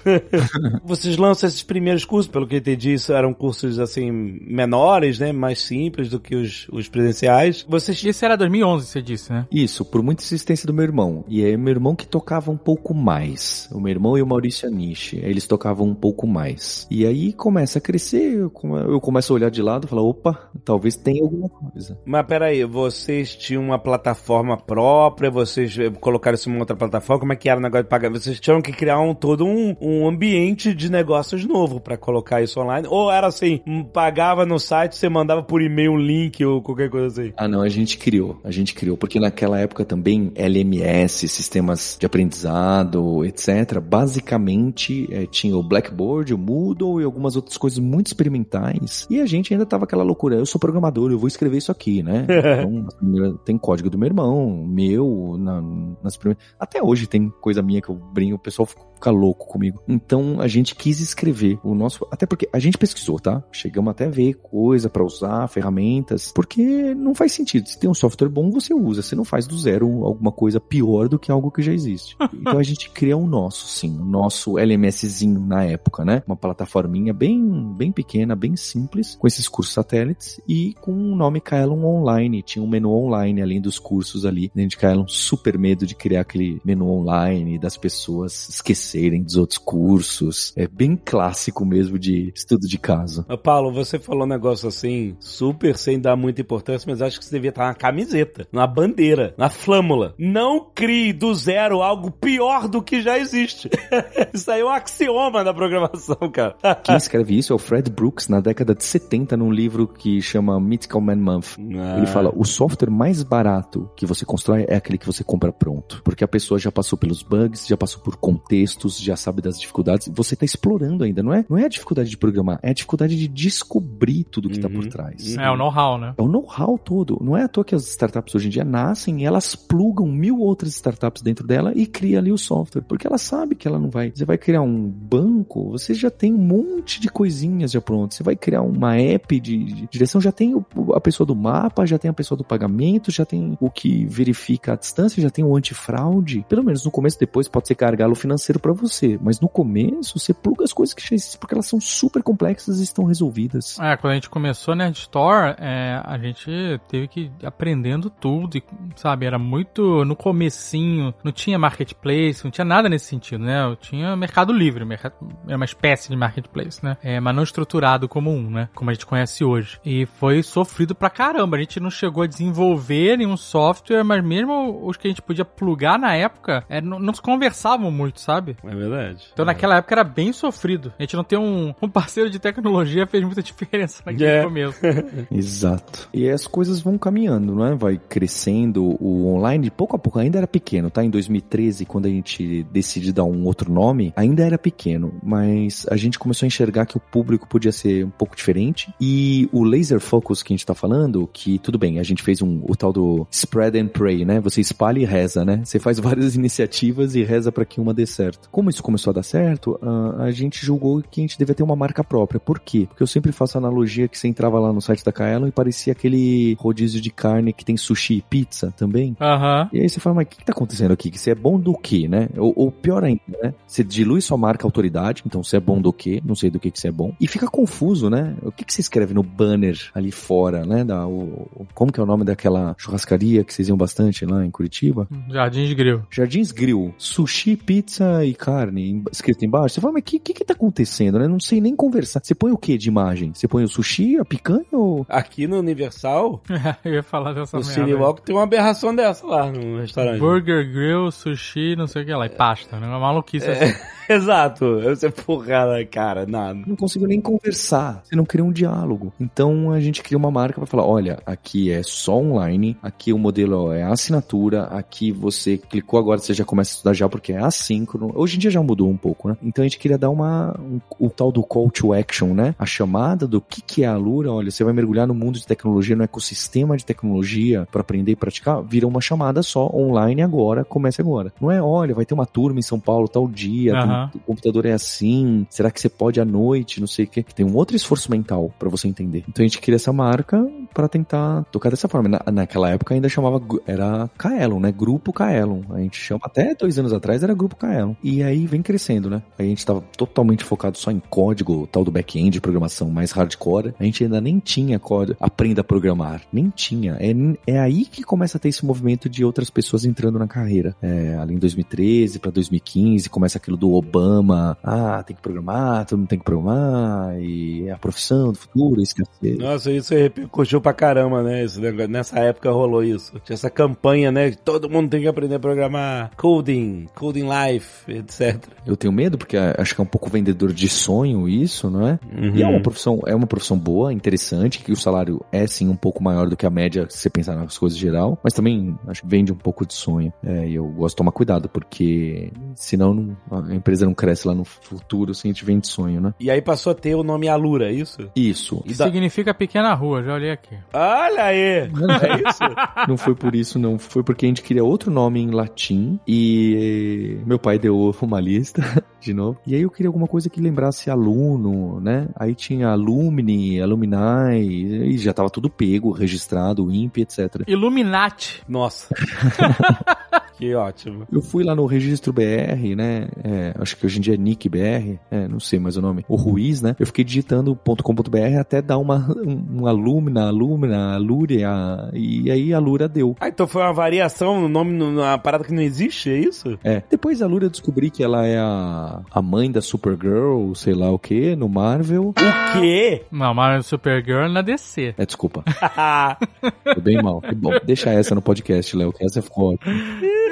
[SPEAKER 1] Vocês lançam esses primeiros cursos, pelo que eu entendi, isso eram cursos assim menores, né? Mais simples do que os, os presenciais. Vocês...
[SPEAKER 3] Isso era 2011, você disse, né?
[SPEAKER 2] Isso, por muita insistência do meu irmão. E é meu irmão que tocava um pouco mais. O meu irmão e o Maurício Anishi. Eles tocavam um pouco mais. E aí começa a crescer, eu começo a olhar de lado e falar, opa, talvez tenha alguma coisa.
[SPEAKER 1] Mas peraí, vocês tinham uma plataforma própria, vocês colocaram isso em uma outra plataforma, como é que era o negócio de pagar? Vocês tinham que criar um, todo um, um ambiente de negócios novo para colocar isso online? Ou era assim, pagava no site, você mandava por e-mail um link ou qualquer coisa assim?
[SPEAKER 2] Ah não, a gente criou, a gente criou, porque naquela época também LMS, sistemas de aprendizado, etc, basicamente é, tinha o Black Blackboard, o Moodle e algumas outras coisas muito experimentais. E a gente ainda tava aquela loucura, eu sou programador, eu vou escrever isso aqui, né? Então, tem código do meu irmão, meu, na, nas primeiras... Até hoje tem coisa minha que eu brinco, o pessoal fica louco comigo. Então a gente quis escrever o nosso, até porque a gente pesquisou, tá? Chegamos até a ver coisa para usar, ferramentas, porque não faz sentido. Se tem um software bom, você usa. Você não faz do zero alguma coisa pior do que algo que já existe. Então a gente cria o nosso, sim, o nosso LMSzinho na época, né? Uma plataforminha bem, bem pequena, bem simples, com esses cursos satélites e com o nome Kaelon Online. Tinha um menu online além dos cursos ali. A gente Kaelon super medo de criar aquele menu online das pessoas esquecerem dos outros cursos. É bem clássico mesmo de estudo de caso.
[SPEAKER 1] Paulo, você falou um negócio assim, super sem dar muita importância, mas acho que você devia estar na camiseta, na bandeira, na flâmula. Não crie do zero algo pior do que já existe. Isso aí é um axioma da programação, cara.
[SPEAKER 2] Quem escreve isso é o Fred Brooks, na década de 70, num livro que chama Mythical Man Month. Ah. Ele fala: o software mais barato que você constrói é aquele que você compra pronto. Porque a pessoa já passou pelos bugs, já passou por contextos, já sabe das dificuldades. Você está explorando ainda, não é? Não é a dificuldade de programar, é a dificuldade de descobrir tudo que está
[SPEAKER 3] uhum.
[SPEAKER 2] por trás.
[SPEAKER 3] É o know-how, né?
[SPEAKER 2] É o know-how todo. Não é à toa que as startups hoje em dia nascem e elas plugam mil outras startups dentro dela e cria ali o software. Porque ela sabe que ela não vai. Você vai criar um banco banco, você já tem um monte de coisinhas já pronto. Você vai criar uma app de, direção, já tem a pessoa do mapa, já tem a pessoa do pagamento, já tem o que verifica a distância, já tem o antifraude. Pelo menos no começo, depois pode ser gargalo financeiro para você, mas no começo você pluga as coisas que já existem porque elas são super complexas e estão resolvidas.
[SPEAKER 3] É, quando a gente começou Nerd Store, é, a gente teve que ir aprendendo tudo, e, sabe, era muito no comecinho, não tinha marketplace, não tinha nada nesse sentido, né? Eu tinha Mercado Livre, mercado, é uma espécie de marketplace, né? É, mas não estruturado como um, né? Como a gente conhece hoje. E foi sofrido pra caramba. A gente não chegou a desenvolver nenhum software, mas mesmo os que a gente podia plugar na época, é, não, não se conversavam muito, sabe?
[SPEAKER 1] É verdade.
[SPEAKER 3] Então
[SPEAKER 1] é.
[SPEAKER 3] naquela época era bem sofrido. A gente não ter um, um parceiro de tecnologia fez muita diferença naquele é. começo.
[SPEAKER 2] Exato. E as coisas vão caminhando, não é? Vai crescendo o online, pouco a pouco. Ainda era pequeno, tá? Em 2013, quando a gente decide dar um outro nome, ainda era pequeno mas a gente começou a enxergar que o público podia ser um pouco diferente. E o laser focus que a gente tá falando, que tudo bem, a gente fez um, o tal do spread and pray, né? Você espalha e reza, né? Você faz várias iniciativas e reza para que uma dê certo. Como isso começou a dar certo, a, a gente julgou que a gente devia ter uma marca própria. Por quê? Porque eu sempre faço a analogia que você entrava lá no site da Kaelon e parecia aquele rodízio de carne que tem sushi e pizza também.
[SPEAKER 3] Aham.
[SPEAKER 2] E aí você fala, mas o que, que tá acontecendo aqui? Que você é bom do quê, né? Ou, ou pior ainda, né? Você dilui sua marca autoridade, então você é bom do quê? Não sei do que, que você é bom. E fica confuso, né? O que, que você escreve no banner ali fora, né? Da, o, o- como que é o nome daquela churrascaria que vocês iam bastante lá em Curitiba?
[SPEAKER 3] Jardins Grill.
[SPEAKER 2] Jardins Grill, sushi, pizza e carne, em- escrito embaixo. Você fala, mas o que, que que tá acontecendo, né? Não sei nem conversar. Você põe o que de imagem? Você põe o sushi, a picanha ou...
[SPEAKER 1] Aqui no Universal,
[SPEAKER 3] Eu ia falar dessa merda. Aí.
[SPEAKER 1] Walk tem uma aberração dessa lá no restaurante.
[SPEAKER 3] Burger, grill, sushi, não sei o que lá. E pasta, né? Uma maluquice assim.
[SPEAKER 1] Exato. Você, porra, cara, nada.
[SPEAKER 2] não consigo nem conversar. Você não cria um diálogo. Então a gente cria uma marca para falar: olha, aqui é só online, aqui o modelo é assinatura, aqui você clicou agora, você já começa a estudar já porque é assíncrono. Hoje em dia já mudou um pouco, né? Então a gente queria dar uma um- o tal do call to action, né? A chamada do que que é a Lura. Olha, você vai mergulhar no mundo de tecnologia, no ecossistema de tecnologia para aprender e praticar. Vira uma chamada só online agora, comece agora. Não é, olha, vai ter uma turma em São Paulo tal dia, tem-
[SPEAKER 3] Aham.
[SPEAKER 2] o computador é assim, será que você pode à noite, não sei o quê. Tem um outro esforço mental pra você entender. Então a gente cria essa marca pra tentar tocar dessa forma. Na, naquela época ainda chamava, era Kaelon, né? Grupo Kaelon. A gente chama, até dois anos atrás era Grupo Kaelon. E aí vem crescendo, né? Aí a gente tava totalmente focado só em código, tal do back-end, programação mais hardcore. A gente ainda nem tinha código, aprenda a programar. Nem tinha. É, é aí que começa a ter esse movimento de outras pessoas entrando na carreira. É, ali em 2013 pra 2015, começa aquilo do Obama. Ah, tem que programar, todo mundo tem que programar, e é a profissão do futuro, esquecer.
[SPEAKER 1] Nossa, isso repercutiu pra caramba, né? Esse negócio- nessa época rolou isso. Tinha essa campanha, né? Todo mundo tem que aprender a programar coding, coding life, etc.
[SPEAKER 2] Eu tenho medo porque acho que é um pouco vendedor de sonho isso, não é?
[SPEAKER 1] Uhum.
[SPEAKER 2] E é uma profissão, é uma profissão boa, interessante, que o salário é sim um pouco maior do que a média se você pensar nas coisas em geral, mas também acho que vende um pouco de sonho. É, e eu gosto de tomar cuidado, porque senão não- a empresa não cresce lá no futuro se a gente vende sonho, né?
[SPEAKER 1] E aí passou a ter o nome Alura, é isso?
[SPEAKER 2] Isso.
[SPEAKER 1] E da-
[SPEAKER 3] Significa pequena rua, já olhei aqui.
[SPEAKER 1] Olha aí! É isso?
[SPEAKER 2] Não foi por isso, não. Foi porque a gente queria outro nome em latim e meu pai deu uma lista, de novo. E aí eu queria alguma coisa que lembrasse aluno, né? Aí tinha alumni, alumni, e já tava tudo pego, registrado, INPE, etc.
[SPEAKER 3] Illuminati.
[SPEAKER 1] Nossa. que ótimo.
[SPEAKER 2] Eu fui lá no registro BR, né? É, acho que hoje em dia é Nick BR, é, não sei mais o nome. O Ruiz, né? Eu fiquei digitando .com.br até dar uma, um, um alumna, alumna, alúria, e aí a Lura deu.
[SPEAKER 1] Ah, então foi uma variação no nome, numa parada que não existe, é isso?
[SPEAKER 2] É. Depois a Lura descobri que ela é a, a mãe da Supergirl, sei lá o que, no Marvel.
[SPEAKER 1] O quê?
[SPEAKER 3] Não, mas Supergirl na DC.
[SPEAKER 2] É, desculpa. Foi bem mal. Bom, deixa essa no podcast, Léo, que essa ficou ótima.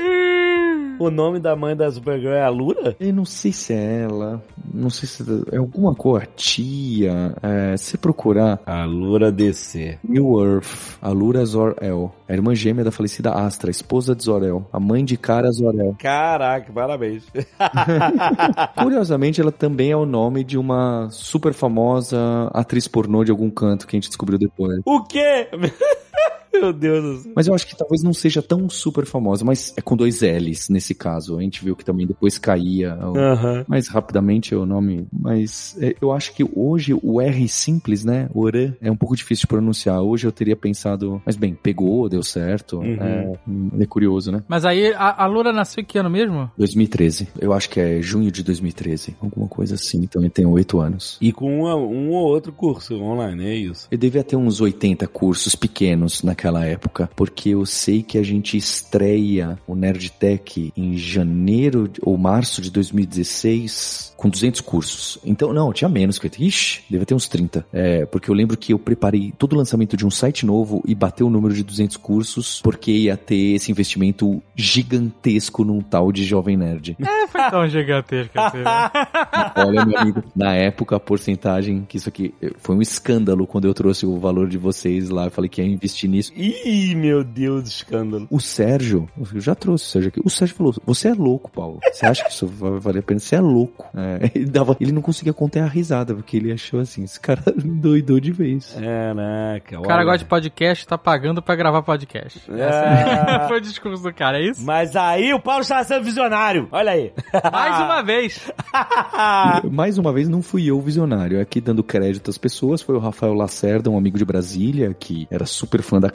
[SPEAKER 1] o nome da mãe da Supergirl é Alura?
[SPEAKER 2] Eu não sei se é ela, não sei se é alguma cor, tia, é, se procurar
[SPEAKER 1] Alura DC.
[SPEAKER 2] New Earth, a Lura Zor-El, a irmã gêmea da falecida Astra, esposa de Zor-El, a mãe de Kara Zor-El.
[SPEAKER 1] Caraca, parabéns.
[SPEAKER 2] Curiosamente, ela também é o nome de uma super famosa atriz pornô de algum canto que a gente descobriu depois.
[SPEAKER 1] o quê? Meu Deus do céu.
[SPEAKER 2] Mas eu acho que talvez não seja tão super famosa, mas é com dois L's nesse caso. A gente viu que também depois caía. o-. Mais rapidamente o nome. Mas é, eu acho que hoje o R simples, né? O R é um pouco difícil de pronunciar. Hoje eu teria pensado, mas bem, pegou, deu certo.
[SPEAKER 1] Uhum.
[SPEAKER 2] É, é curioso, né?
[SPEAKER 3] Mas aí, a, a Lura nasceu que ano mesmo?
[SPEAKER 2] 2013. Eu acho que é junho de 2013. Alguma coisa assim. Então ele tem oito anos.
[SPEAKER 1] E com uma- um ou outro curso online, é isso.
[SPEAKER 2] Eu devia ter uns 80 cursos pequenos naquela época, porque eu sei que a gente estreia o Nerdtech em janeiro ou março de 2016 com 200 cursos. Então, não, tinha menos. que Ixi, devia ter uns 30. É, porque eu lembro que eu preparei todo o lançamento de um site novo e bateu o número de 200 cursos, porque ia ter esse investimento gigantesco num tal de Jovem Nerd.
[SPEAKER 3] É, foi tão gigantesco assim. né?
[SPEAKER 2] Olha, meu amigo, na época a porcentagem que isso aqui eh, foi um escândalo quando eu trouxe o valor de vocês lá, eu falei que ia investir nisso.
[SPEAKER 1] Ih, meu Deus, escândalo.
[SPEAKER 2] O Sérgio, eu já trouxe o Sérgio aqui. O Sérgio falou: Você é louco, Paulo. Você acha que isso vai valer a pena? Você é louco. É, ele, dava, ele não conseguia conter a risada, porque ele achou assim: esse cara doidou de vez.
[SPEAKER 1] Caraca,
[SPEAKER 3] O cara gosta de podcast tá pagando pra gravar podcast.
[SPEAKER 1] É.
[SPEAKER 3] Foi o discurso do cara, é isso?
[SPEAKER 1] Mas aí o Paulo estava sendo visionário. Olha aí.
[SPEAKER 3] Mais uma vez.
[SPEAKER 2] Mais uma vez, não fui eu o visionário. Aqui dando crédito às pessoas, foi o Rafael Lacerda, um amigo de Brasília, que era super fã da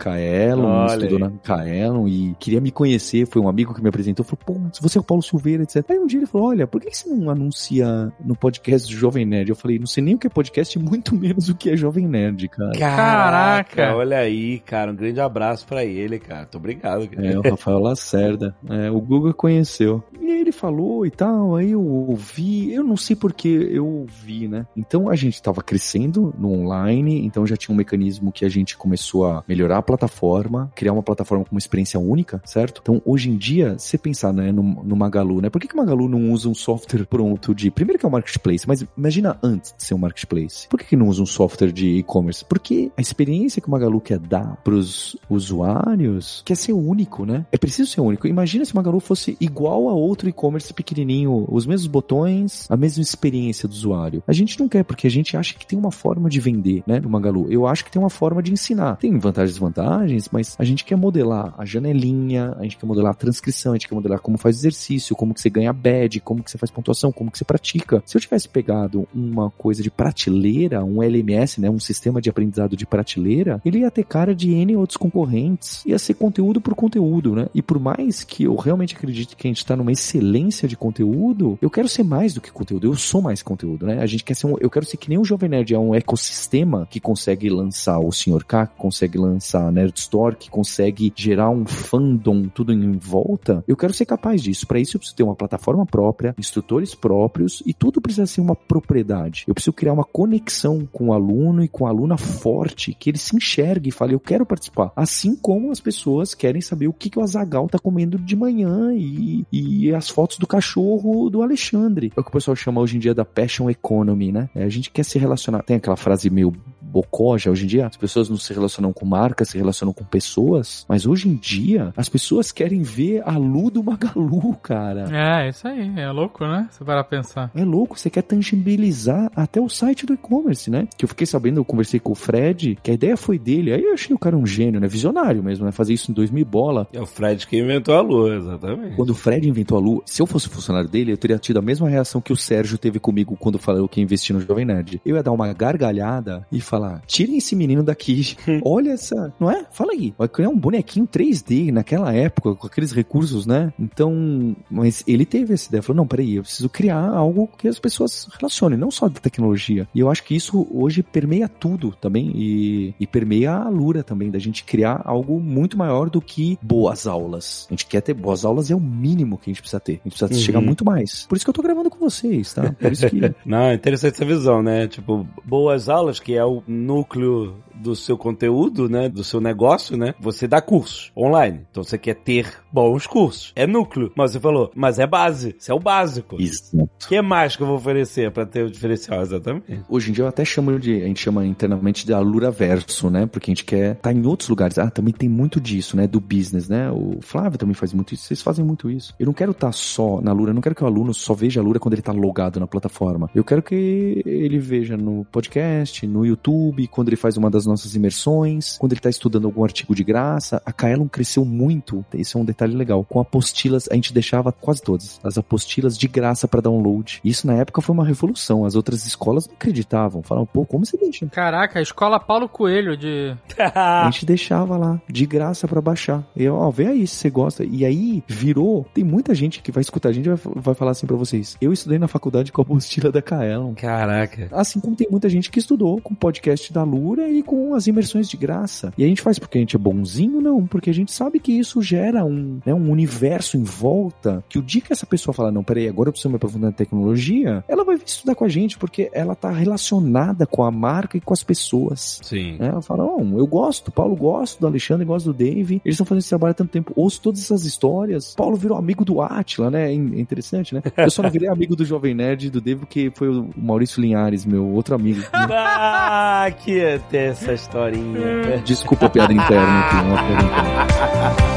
[SPEAKER 1] Olha
[SPEAKER 2] estudou
[SPEAKER 1] aí.
[SPEAKER 2] na Kaelon e queria me conhecer. Foi um amigo que me apresentou, falou, pô, se você é o Paulo Silveira, etc. Aí um dia ele falou, olha, por que você não anuncia no podcast do Jovem Nerd? Eu falei, não sei nem o que é podcast, muito menos o que é Jovem Nerd, cara.
[SPEAKER 3] Caraca.
[SPEAKER 1] Olha aí, cara. Um grande abraço pra ele, cara. Muito obrigado, cara.
[SPEAKER 2] É, o Rafael Lacerda. É, o Google conheceu. E aí ele falou e tal, aí eu ouvi, eu não sei porque eu ouvi, né? Então a gente tava crescendo no online, então já tinha um mecanismo que a gente começou a melhorar a plataforma, criar uma plataforma com uma experiência única, certo? Então hoje em dia, você pensar né, no, no Magalu, né? Por que, que o Magalu não usa um software pronto de. Primeiro que é um marketplace, mas imagina antes de ser um marketplace. Por que, que não usa um software de e-commerce? Porque a experiência que o Magalu quer dar pros usuários quer ser único, né? É preciso ser único. Imagina se o Magalu fosse igual a outro e-commerce pequenininho, os mesmos botões, a mesma experiência do usuário. A gente não quer, porque a gente acha que tem uma forma de vender, né, no Magalu. Eu acho que tem uma forma de ensinar. Tem vantagens e desvantagens, mas a gente quer modelar a janelinha, a gente quer modelar a transcrição, a gente quer modelar como faz exercício, como que você ganha badge, como que você faz pontuação, como que você pratica. Se eu tivesse pegado uma coisa de prateleira, um LMS, né, um sistema de aprendizado de prateleira, ele ia ter cara de N outros concorrentes, ia ser conteúdo por conteúdo, né? E por mais que eu realmente acredite que a gente está numa excelência de conteúdo, eu quero ser mais do que conteúdo, eu sou mais conteúdo, né? A gente quer ser um, eu quero ser que nem o Jovem Nerd é um ecossistema que consegue lançar o Sr. K, que consegue lançar Nerd Store, que consegue gerar um fandom tudo em volta. Eu quero ser capaz disso. Para isso eu preciso ter uma plataforma própria, instrutores próprios e tudo precisa ser uma propriedade. Eu preciso criar uma conexão com o aluno e com a aluna forte, que ele se enxergue e fale, eu quero participar. Assim como as pessoas querem saber o que, que o Azagal tá comendo de manhã e, e as fotos do cachorro do Alexandre. É o que o pessoal chama hoje em dia da passion economy, né? É, a gente quer se relacionar. Tem aquela frase meio bocoja hoje em dia. As pessoas não se relacionam com marcas, se relacionam com pessoas. Mas hoje em dia, as pessoas querem ver a Lu do Magalu, cara.
[SPEAKER 3] É, isso aí. É louco, né? Você para pensar.
[SPEAKER 2] É louco, você quer tangibilizar até o site do e-commerce, né? Que eu fiquei sabendo, eu conversei com o Fred, que a ideia foi dele. Aí eu achei o cara um gênio, né? Visionário mesmo, né? Fazer isso em 2000 bola.
[SPEAKER 1] É o Fred que inventou a lua, exatamente.
[SPEAKER 2] Quando o Fred inventou a Lu, se eu fosse funcionário dele, eu teria tido a mesma reação que o Sérgio teve comigo quando falou que ia investir no Jovem Nerd. Eu ia dar uma gargalhada e falar: tirem esse menino daqui. Olha essa. Não é? Fala aí. Vai criar um bonequinho 3D naquela época, com aqueles recursos, né? Então, mas ele teve essa ideia. Falou: não, peraí, eu preciso criar algo que as pessoas relacionem, não só da tecnologia. E eu acho que isso hoje permeia tudo também e, e permeia a Lura também, da gente criar algo muito maior do que boas aulas. A gente quer ter boas aulas, é o mínimo que a gente precisa ter. A gente precisa
[SPEAKER 1] Uhum.
[SPEAKER 2] chegar muito mais. Por isso que eu tô gravando com vocês, tá? Por isso que.
[SPEAKER 1] Não, é interessante essa visão, né? Tipo, boas aulas, que é o núcleo do seu conteúdo, né? Do seu negócio, né? Você dá cursos online. Então você quer ter bons cursos. É núcleo. Mas você falou, mas é base. Isso é o básico.
[SPEAKER 2] Exato.
[SPEAKER 1] O que mais que eu vou oferecer pra ter o diferencial? Exatamente.
[SPEAKER 2] Hoje em dia eu até chamo de, a gente chama internamente de alura verso, né? Porque a gente quer estar em outros lugares. Ah, também tem muito disso, né? Do business, né? O Flávio também faz muito isso, vocês fazem muito isso. Eu não quero estar só na Lura, eu não quero que o aluno só veja a Lura quando ele está logado na plataforma. Eu quero que ele veja no podcast, no YouTube, quando ele faz uma das nossas imersões, quando ele está estudando algum artigo de graça. A Kaelon cresceu muito, isso é um detalhe legal. Com apostilas, a gente deixava quase todas as apostilas de graça para download. Isso na época foi uma revolução. As outras escolas não acreditavam, falavam, pô, como você deixa?
[SPEAKER 3] Caraca, a escola Paulo Coelho de.
[SPEAKER 2] A gente deixava lá, de graça pra baixar. E ó, vê aí se você gosta. E aí virou. Tem muita gente que vai escutar a gente e vai, vai falar assim pra vocês. Eu estudei na faculdade com a apostila da Kaelon.
[SPEAKER 1] Caraca.
[SPEAKER 2] Assim como tem muita gente que estudou com o podcast da Lura e com as imersões de graça. E a gente faz porque a gente é bonzinho? Não, porque a gente sabe que isso gera um, né, um universo em volta que o dia que essa pessoa falar, não, peraí, agora eu preciso me aprofundar na tecnologia, ela vai estudar com a gente porque ela tá relacionada com a marca e com as pessoas.
[SPEAKER 1] Sim.
[SPEAKER 2] É, ela fala, não, eu gosto, Paulo gosto do Alexandre, gosto do Dave, eles estão fazendo esse trabalho há tanto tempo, ouço todas essas histórias. Paulo virou amigo do Atila, né? É in- é interessante, né? Eu só não virei amigo do Jovem Nerd e do Dave porque foi o Maurício Linhares, meu outro amigo.
[SPEAKER 1] ah, que interessante. Essa historinha.
[SPEAKER 2] Desculpa a piada interna aqui, uma piada interna.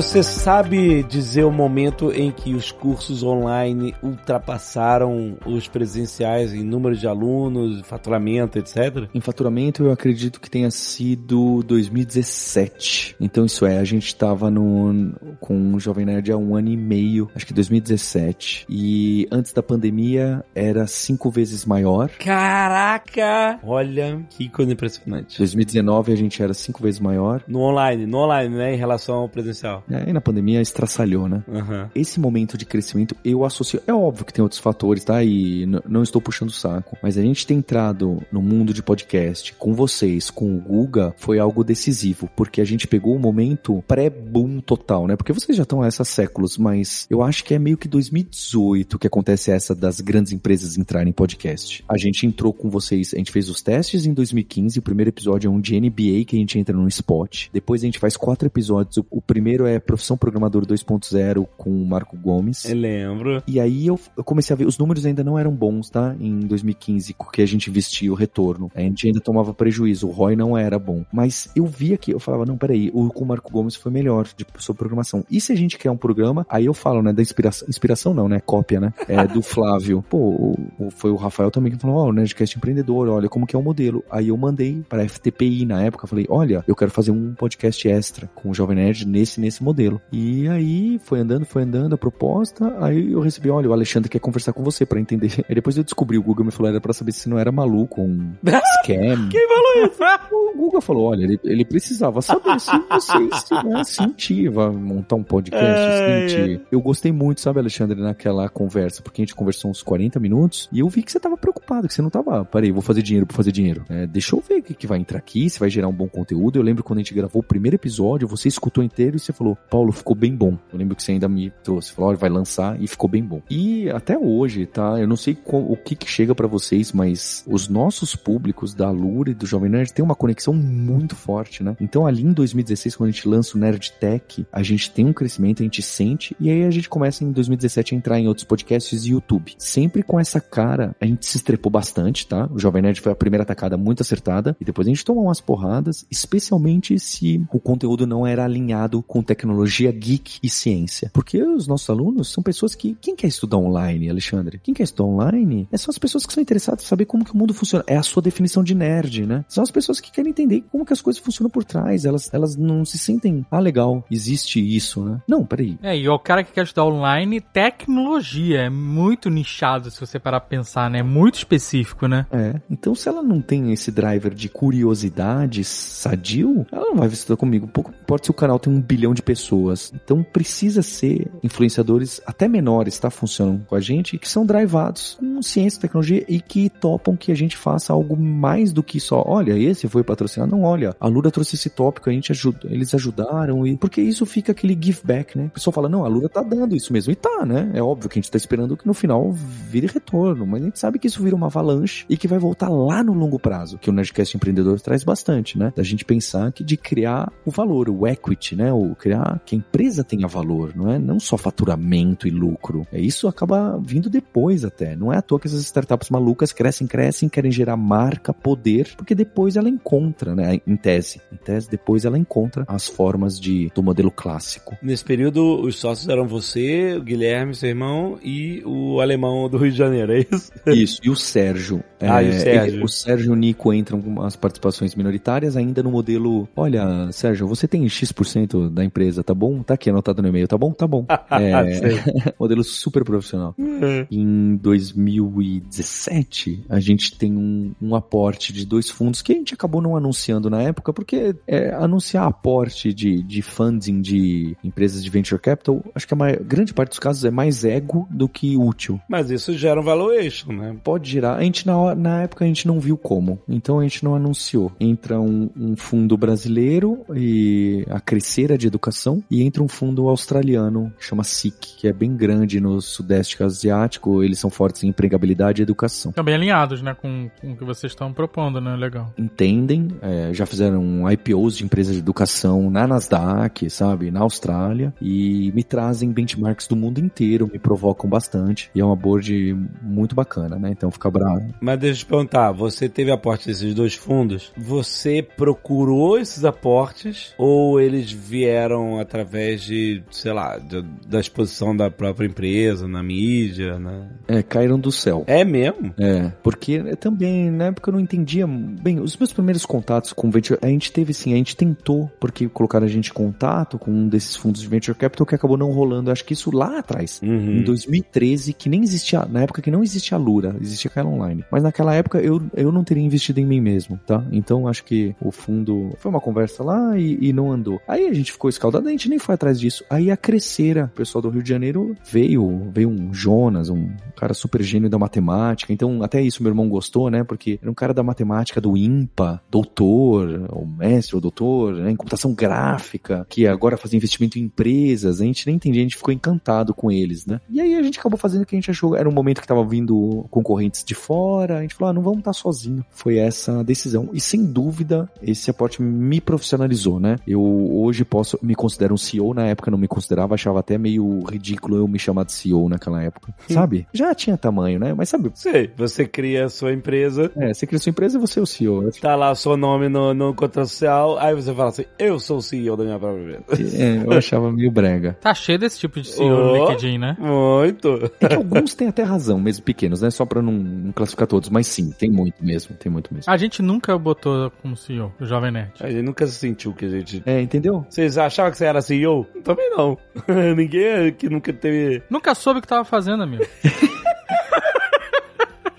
[SPEAKER 1] Você sabe dizer o momento em que os cursos online ultrapassaram os presenciais em número de alunos, faturamento, etc?
[SPEAKER 2] Em faturamento, eu acredito que tenha sido 2017. Então, isso é, a gente estava no, com o Jovem Nerd há um ano e meio, acho que 2017. E antes da pandemia, era cinco vezes maior.
[SPEAKER 1] Caraca! Olha, que coisa impressionante.
[SPEAKER 2] 2019, a gente era cinco vezes maior.
[SPEAKER 1] No online, no online, né? Em relação ao presencial.
[SPEAKER 2] É, e na pandemia estraçalhou, né?
[SPEAKER 1] Uhum.
[SPEAKER 2] Esse momento de crescimento eu associo. É óbvio que tem outros fatores, tá? E não estou puxando o saco. Mas a gente ter entrado no mundo de podcast com vocês, com o Guga, foi algo decisivo. Porque a gente pegou um momento pré-boom total, né? Porque vocês já estão há essas séculos, mas eu acho que é meio que 2018 que acontece essa das grandes empresas entrarem em podcast. A gente entrou com vocês, a gente fez os testes em 2015. O primeiro episódio é um de NBA que a gente entra no spot. Depois a gente faz quatro episódios. O, o primeiro é Profissão Programador 2.0 com o Marco Gomes.
[SPEAKER 1] Eu lembro.
[SPEAKER 2] E aí eu, eu, comecei a ver, os números ainda não eram bons, tá? Em 2015, porque a gente vestia o retorno. A gente ainda tomava prejuízo, o ROI não era bom. Mas eu via que, eu falava, não, peraí, o com o Marco Gomes foi melhor, de sobre programação. E se a gente quer um programa, aí eu falo, né, da inspiração, inspiração não, né, cópia, né, é, do Flávio. Pô, o, o, foi o Rafael também que falou, ó, oh, o Nerdcast Empreendedor, olha como que é o modelo. Aí eu mandei para FTPI na época, falei, olha, eu quero fazer um podcast extra com o Jovem Nerd nesse, nesse modelo modelo. E aí foi andando, foi andando a proposta. Aí eu recebi, olha, o Alexandre quer conversar com você para entender. Aí depois eu descobri, o Google me falou, era para saber se não era maluco, um scam.
[SPEAKER 1] Quem falou isso?
[SPEAKER 2] o Google falou, olha, ele, ele precisava saber se você né, sentir, vai montar um podcast, é, sentir. É. Eu gostei muito, sabe, Alexandre, naquela conversa, porque a gente conversou uns 40 minutos e eu vi que você tava preocupado, que você não tava, parei, vou fazer dinheiro, vou fazer dinheiro. É, deixa eu ver o que, que vai entrar aqui, se vai gerar um bom conteúdo. Eu lembro quando a gente gravou o primeiro episódio, você escutou inteiro e você falou, Paulo, ficou bem bom. Eu lembro que você ainda me trouxe, falou, vai lançar e ficou bem bom. E até hoje, tá? Eu não sei qual, o que, que chega para vocês, mas os nossos públicos da Lura e do Jovem Nerd têm uma conexão muito forte, né? Então ali em 2016, quando a gente lança o Nerd Tech, a gente tem um crescimento, a gente sente, e aí a gente começa em 2017 a entrar em outros podcasts e YouTube. Sempre com essa cara, a gente se estrepou bastante, tá? O Jovem Nerd foi a primeira atacada muito acertada, e depois a gente tomou umas porradas, especialmente se o conteúdo não era alinhado com tecnologia geek e ciência. Porque os nossos alunos são pessoas que. Quem quer estudar online, Alexandre? Quem quer estudar online é só as pessoas que são interessadas em saber como que o mundo funciona. É a sua definição de nerd, né? São as pessoas que querem entender como que as coisas funcionam por trás. Elas, elas não se sentem, ah, legal, existe isso, né? Não, peraí.
[SPEAKER 3] É, e o cara que quer estudar online, tecnologia. É muito nichado, se você parar pra pensar, né? É muito específico, né?
[SPEAKER 2] É. Então, se ela não tem esse driver de curiosidade sadio, ela não vai estudar comigo. Pouco importa se o canal tem um bilhão de pessoas. Então precisa ser influenciadores até menores, tá? Funcionam com a gente, que são drivados com ciência e tecnologia e que topam que a gente faça algo mais do que só, olha, esse foi patrocinado. Não, olha, a Lura trouxe esse tópico, a gente ajuda, eles ajudaram e porque isso fica aquele give back, né? O pessoal fala, não, a Lura tá dando isso mesmo. E tá, né? É óbvio que a gente tá esperando que no final vire retorno, mas a gente sabe que isso vira uma avalanche e que vai voltar lá no longo prazo, que o Nerdcast Empreendedor traz bastante, né? Da gente pensar que de criar o valor, o equity, né? O criar quem empresa tenha valor, não é não só faturamento e lucro. É isso acaba vindo depois até. Não é à toa que essas startups malucas crescem, crescem, querem gerar marca, poder, porque depois ela encontra, né, em tese, em tese depois ela encontra as formas de do modelo clássico.
[SPEAKER 1] Nesse período os sócios eram você, o Guilherme, seu irmão e o alemão do Rio de Janeiro, é isso?
[SPEAKER 2] Isso. E o Sérgio.
[SPEAKER 1] Ah, é, e o Sérgio.
[SPEAKER 2] Ele, o Sérgio e o Nico entram com as participações minoritárias ainda no modelo, olha, Sérgio, você tem X% da empresa, tá bom? Tá aqui anotado no e-mail, tá bom? Tá bom. É, modelo super profissional. Uhum. Em 2017, a gente tem um, um, aporte de dois fundos que a gente acabou não anunciando na época, porque é, anunciar aporte de, de funding de empresas de venture capital, acho que a maior, grande parte dos casos é mais ego do que útil.
[SPEAKER 1] Mas isso gera um valuation, né?
[SPEAKER 2] Pode gerar. A gente, na na época a gente não viu como, então a gente não anunciou. Entra um, um fundo brasileiro e a Crescera de Educação e entra um fundo australiano que chama SIC, que é bem grande no sudeste asiático, eles são fortes em empregabilidade e educação.
[SPEAKER 3] Também alinhados, né, com, com o que vocês estão propondo, né, legal.
[SPEAKER 2] Entendem, é, já fizeram IPOs de empresas de educação na Nasdaq, sabe, na Austrália. E me trazem benchmarks do mundo inteiro, me provocam bastante. E é uma board muito bacana, né, então fica bravo.
[SPEAKER 1] Mas deixa eu te perguntar, você teve aporte desses dois fundos, você procurou esses aportes ou eles vieram através de, sei lá, de, da exposição da própria empresa, na mídia, né?
[SPEAKER 2] É, caíram do céu.
[SPEAKER 1] É mesmo?
[SPEAKER 2] É, porque também na época eu não entendia bem, os meus primeiros contatos com venture, a gente teve sim, a gente tentou, porque colocaram a gente em contato com um desses fundos de venture capital que acabou não rolando, acho que isso lá atrás,
[SPEAKER 1] Uhum.
[SPEAKER 2] em 2013, que nem existia, na época que não existia a Lura, existia Kaila Online. Mas naquela época eu, eu não teria investido em mim mesmo, tá? Então acho que o fundo foi uma conversa lá e, e não andou. Aí a gente ficou escaldado, a gente nem foi atrás disso. Aí a Crescera, o pessoal do Rio de Janeiro, veio, veio um Jonas, um cara super gênio da matemática. Então até isso meu irmão gostou, né? Porque era um cara da matemática do IMPA, doutor, ou mestre, ou doutor, né? Em computação gráfica, que agora fazia investimento em empresas. A gente nem entendia, a gente ficou encantado com eles, né? E aí a gente acabou fazendo o que a gente achou. Era um momento que tava vindo concorrentes de fora. A gente falou, ah, não vamos estar sozinho. Foi essa decisão. E sem dúvida, esse aporte me profissionalizou, né? Eu hoje posso, me considero um CEO. Na época não me considerava, achava até meio ridículo eu me chamar de CEO naquela época. Sabe? Já tinha tamanho, né? Mas sabe,
[SPEAKER 1] Sei, você cria a sua empresa,
[SPEAKER 2] é, você cria sua empresa e você é o CEO.
[SPEAKER 1] tá lá o seu nome no, no contrato social, aí você fala assim, eu sou o CEO da minha própria empresa.
[SPEAKER 2] É, eu achava meio brega.
[SPEAKER 3] Tá cheio desse tipo de CEO no
[SPEAKER 1] Oh.
[SPEAKER 3] LinkedIn, né?
[SPEAKER 1] Muito.
[SPEAKER 2] É que alguns têm até razão, mesmo pequenos, né? Só pra não, não classificar todos. Mas sim, tem muito mesmo, tem muito mesmo.
[SPEAKER 3] A gente nunca botou como CEO o Jovem Nerd.
[SPEAKER 1] A gente nunca se sentiu que a gente...
[SPEAKER 2] É, entendeu?
[SPEAKER 1] Vocês achavam que você era CEO? Também não. Ninguém que nunca teve...
[SPEAKER 3] Nunca soube o que tava fazendo, amigo.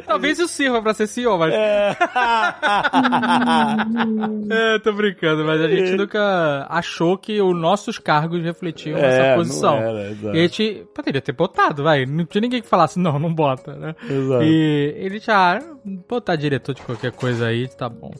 [SPEAKER 3] Talvez isso sirva pra ser CEO, mas.
[SPEAKER 1] É.
[SPEAKER 3] É, tô brincando, mas a gente nunca achou que os nossos cargos refletiam
[SPEAKER 1] É,
[SPEAKER 3] essa
[SPEAKER 1] não
[SPEAKER 3] posição.
[SPEAKER 1] era, exato.
[SPEAKER 3] e a gente poderia ter botado, vai. Não tinha ninguém que falasse, não, não bota, né?
[SPEAKER 1] Exato.
[SPEAKER 3] E ele já, ah, botar diretor de qualquer coisa aí, tá bom.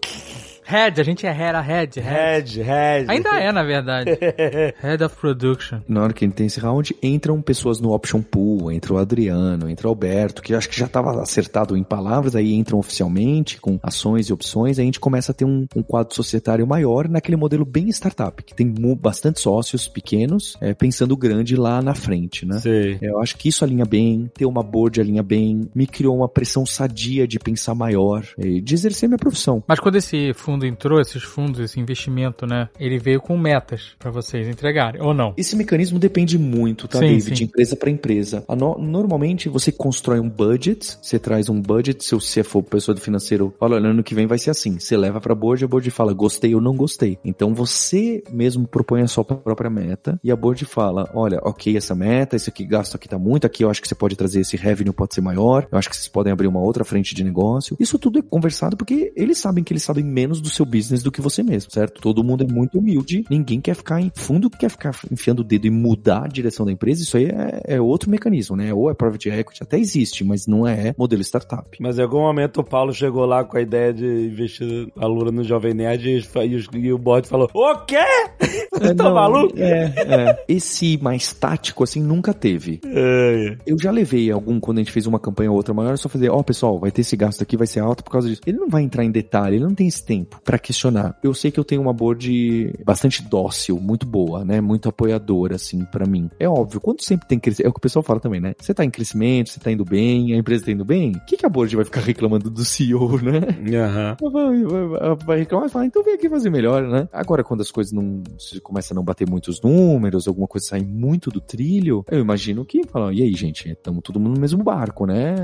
[SPEAKER 3] Head, a gente é era head, head.
[SPEAKER 1] Red, Red.
[SPEAKER 3] Ainda é, na verdade. Head of Production.
[SPEAKER 2] Na hora que tem esse round, entram pessoas no option pool, entra o Adriano, entra o Alberto, que eu acho que já estava acertado em palavras, aí entram oficialmente com ações e opções, aí a gente começa a ter um, um quadro societário maior naquele modelo bem startup, que tem bastante sócios pequenos, é, pensando grande lá na frente, né?
[SPEAKER 1] Sei.
[SPEAKER 2] Eu acho que isso alinha bem, ter uma board alinha bem, me criou uma pressão sadia de pensar maior, e de exercer minha profissão.
[SPEAKER 3] Mas quando esse fundo entrou, esses fundos, esse investimento, né? Ele veio com metas pra vocês entregarem, ou não?
[SPEAKER 2] Esse mecanismo depende muito, tá,
[SPEAKER 3] Sim,
[SPEAKER 2] David?
[SPEAKER 3] sim.
[SPEAKER 2] De empresa para empresa. No- normalmente você constrói um budget, você traz um budget, seu CFO, pessoa do financeiro, olha, ano que vem vai ser assim. Você leva pra board, a board fala, gostei ou não gostei. Então você mesmo propõe a sua própria meta e a board fala, olha, ok, essa meta, esse aqui gasto aqui tá muito, aqui eu acho que você pode trazer esse revenue, pode ser maior, eu acho que vocês podem abrir uma outra frente de negócio. Isso tudo é conversado porque eles sabem que eles sabem menos do seu business do que você mesmo, certo? Todo mundo é muito humilde, ninguém quer ficar em fundo, quer ficar enfiando o dedo e mudar a direção da empresa, isso aí é, é outro mecanismo, né? Ou é private equity, até existe, mas não é modelo startup.
[SPEAKER 1] Mas em algum momento o Paulo chegou lá com a ideia de investir a Lura no Jovem Nerd e, e e o board falou: O quê? Você tá
[SPEAKER 2] não,
[SPEAKER 1] maluco?
[SPEAKER 2] É, é. Esse mais tático, assim, nunca teve.
[SPEAKER 1] É,
[SPEAKER 2] Eu já levei algum, quando a gente fez uma campanha ou outra maior, só fazer, ó, pessoal, vai ter esse gasto aqui, vai ser alto por causa disso. Ele não vai entrar em detalhe, ele não tem esse tempo pra questionar. Eu sei que eu tenho uma board bastante dócil, muito boa, né? Muito apoiadora, assim, pra mim. É óbvio, quando sempre tem crescimento, é o que o pessoal fala também, né? Você tá em crescimento, você tá indo bem, a empresa tá indo bem, o que, que a board vai ficar reclamando do CEO, né?
[SPEAKER 1] Aham.
[SPEAKER 2] Vai, vai- reclamar e falar, então vem aqui fazer melhor, né? Agora, quando as coisas não. Se começa a não bater muitos números, alguma coisa sai muito do trilho, eu imagino que falam, e aí, gente, estamos todo mundo no mesmo barco, né?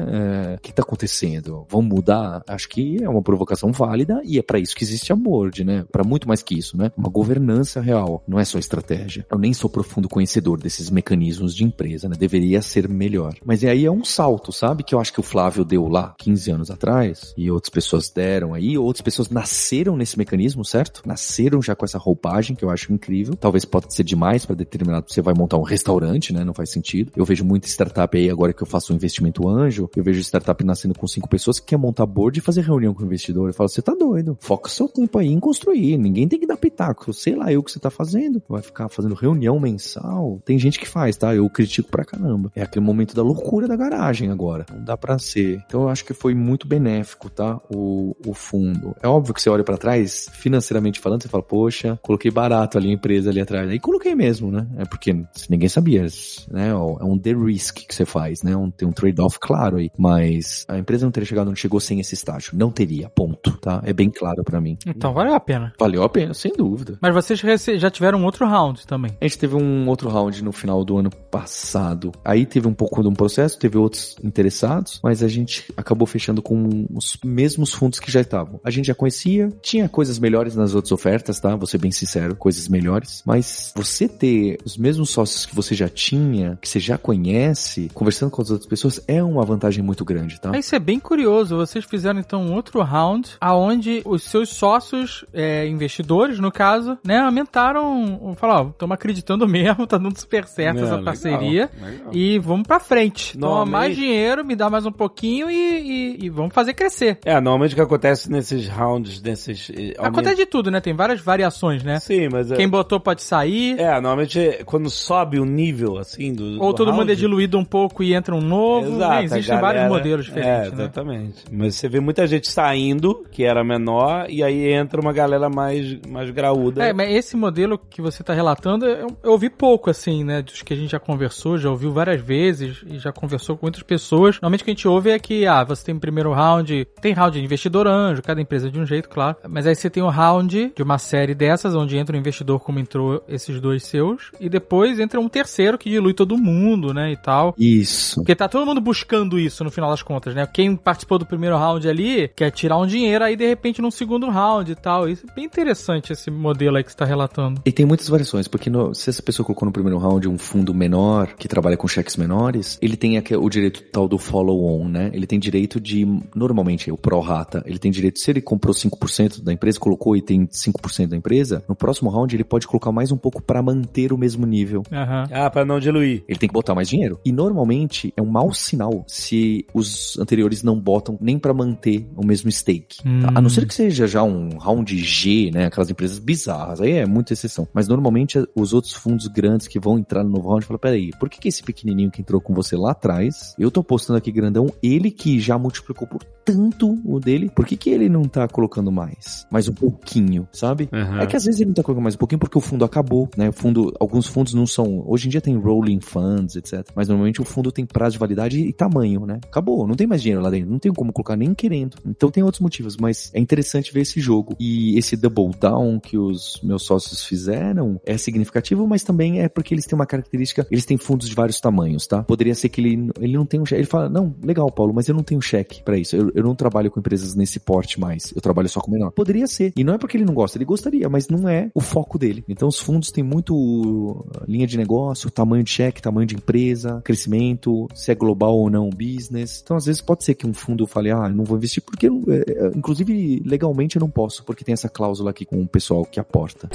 [SPEAKER 2] É, O que tá acontecendo? Vamos mudar? Acho que é uma provocação válida e é pra isso que existe a board, né? Para muito mais que isso, né? Uma governança real, não é só estratégia. Eu nem sou profundo conhecedor desses mecanismos de empresa, né? Deveria ser melhor. Mas aí é um salto, sabe? Que eu acho que o Flávio deu lá 15 anos atrás e outras pessoas deram aí, outras pessoas nasceram nesse mecanismo, certo? Nasceram já com essa roupagem que eu acho incrível. Talvez pode ser demais para determinado, você vai montar um restaurante, né? Não faz sentido. Eu vejo muita startup aí agora que eu faço um investimento anjo, eu vejo startup nascendo com cinco pessoas que quer montar board e fazer reunião com o investidor. Eu falo, você tá doido. Foca seu tempo aí em construir. Ninguém tem que dar pitaco. Sei lá, eu que você tá fazendo. Vai ficar fazendo reunião mensal. Tem gente que faz, tá? Eu critico pra caramba. É aquele momento da loucura da garagem agora. Não dá pra ser. Então eu acho que foi muito benéfico, tá? O, o fundo. É óbvio que você olha para trás, financeiramente falando, você fala, poxa, coloquei barato ali a empresa ali atrás. Aí coloquei mesmo, né? É porque ninguém sabia, né? É um the risk que você faz, né? Um, tem um trade-off claro aí. Mas a empresa não teria chegado onde chegou sem esse estágio. Não teria, ponto, tá? É bem claro para mim.
[SPEAKER 3] Então valeu a pena.
[SPEAKER 2] Valeu a pena, sem dúvida.
[SPEAKER 3] Mas vocês já tiveram outro round também.
[SPEAKER 2] A gente teve um outro round no final do ano passado. Aí teve um pouco de um processo, teve outros interessados, mas a gente acabou fechando com os mesmos fundos que já estavam. A gente já conhecia, tinha coisas melhores nas outras ofertas, tá? Vou ser bem sincero, coisas melhores. Mas você ter os mesmos sócios que você já tinha, que você já conhece, conversando com as outras pessoas, é uma vantagem muito grande, tá?
[SPEAKER 3] Isso é bem curioso. Vocês fizeram então um outro round aonde os seus sócios, é, investidores, no caso, né, aumentaram, falaram, estamos acreditando mesmo, tá dando super certo essa parceria legal, e vamos pra frente. Toma mais dinheiro, me dá mais um pouquinho e, e, e, vamos fazer crescer.
[SPEAKER 1] É, normalmente o que acontece nesses rounds, nesses...
[SPEAKER 3] Eh, acontece de tudo, né? Tem várias variações, né?
[SPEAKER 1] Sim, mas...
[SPEAKER 3] É Quem é... botou pode sair.
[SPEAKER 1] É, normalmente quando sobe o nível, assim, do
[SPEAKER 3] Ou
[SPEAKER 1] do
[SPEAKER 3] todo
[SPEAKER 1] round,
[SPEAKER 3] mundo é diluído um pouco e entra um novo. Exato, né? Existem galera... vários modelos diferentes,
[SPEAKER 1] É,
[SPEAKER 3] né?
[SPEAKER 1] exatamente. Né? Mas você vê muita gente saindo, que era menor, e aí entra uma galera mais, mais graúda.
[SPEAKER 3] É, mas esse modelo que você tá relatando, eu, eu ouvi pouco, assim, né? Dos que a gente já conversou, já ouviu várias vezes e já conversou com muitas pessoas. Normalmente o que a gente ouve é que, ah, você tem o primeiro round, tem round de investidor anjo, cada empresa é de um jeito, claro. Mas aí você tem o round de uma série dessas, onde entra o investidor como entrou esses dois seus, e depois entra um terceiro que dilui todo mundo, né, e tal.
[SPEAKER 2] Isso.
[SPEAKER 3] Porque tá todo mundo buscando isso no final das contas, né? Quem participou do primeiro round ali quer tirar um dinheiro aí de repente num segundo round e tal. Isso é bem interessante esse modelo aí que você tá relatando.
[SPEAKER 2] E tem muitas variações, porque no, se essa pessoa colocou no primeiro round um fundo menor, que trabalha com cheques menores, ele tem aqui, o direito tal do follow-on, né? Ele tem direito de, normalmente, o pro-rata, ele tem direito, se ele comprou 5% da empresa, colocou e tem 5% da empresa, no próximo round ele pode colocar mais um pouco para manter o mesmo nível.
[SPEAKER 1] Uhum. Ah, para não diluir.
[SPEAKER 2] Ele tem que botar mais dinheiro. E normalmente é um mau sinal se os anteriores não botam nem para manter o mesmo stake. Hum. Tá? A não ser que seja já um round G, né? Aquelas empresas bizarras. Aí é muita exceção. Mas normalmente os outros fundos grandes que vão entrar no novo round falam: peraí, por que, que esse pequenininho que entrou com você lá atrás, eu tô postando aqui grandão, ele que já multiplicou por tanto o dele, por que, que ele não tá colocando mais? Mais um pouquinho, sabe? Uhum. É que às vezes ele não tá colocando mais um pouquinho porque o fundo acabou, né? O fundo, alguns fundos não são. Hoje em dia tem rolling funds, etc. Mas normalmente o fundo tem prazo de validade e tamanho, né? Acabou, não tem mais dinheiro lá dentro, não tem como colocar nem querendo. Então tem outros motivos, mas é interessante ver esse jogo. E esse double down que os meus sócios fizeram é significativo, mas também é porque eles têm uma característica, eles têm fundos de vários tamanhos, tá? Poderia ser que ele, ele não tem um cheque. Ele fala, não, legal, Paulo, mas eu não tenho cheque para isso. Eu, eu não trabalho com empresas nesse porte mais. Eu trabalho só com menor. Poderia ser. E não é porque ele não gosta, ele gostaria, mas não é o foco dele. Então os fundos têm muito uh, linha de negócio, tamanho de cheque, tamanho de empresa, crescimento, se é global ou não business. Então às vezes pode ser que um fundo fale, ah, não vou investir porque, é, é, inclusive, legalmente eu não posso, porque tem essa cláusula aqui com o pessoal que aporta.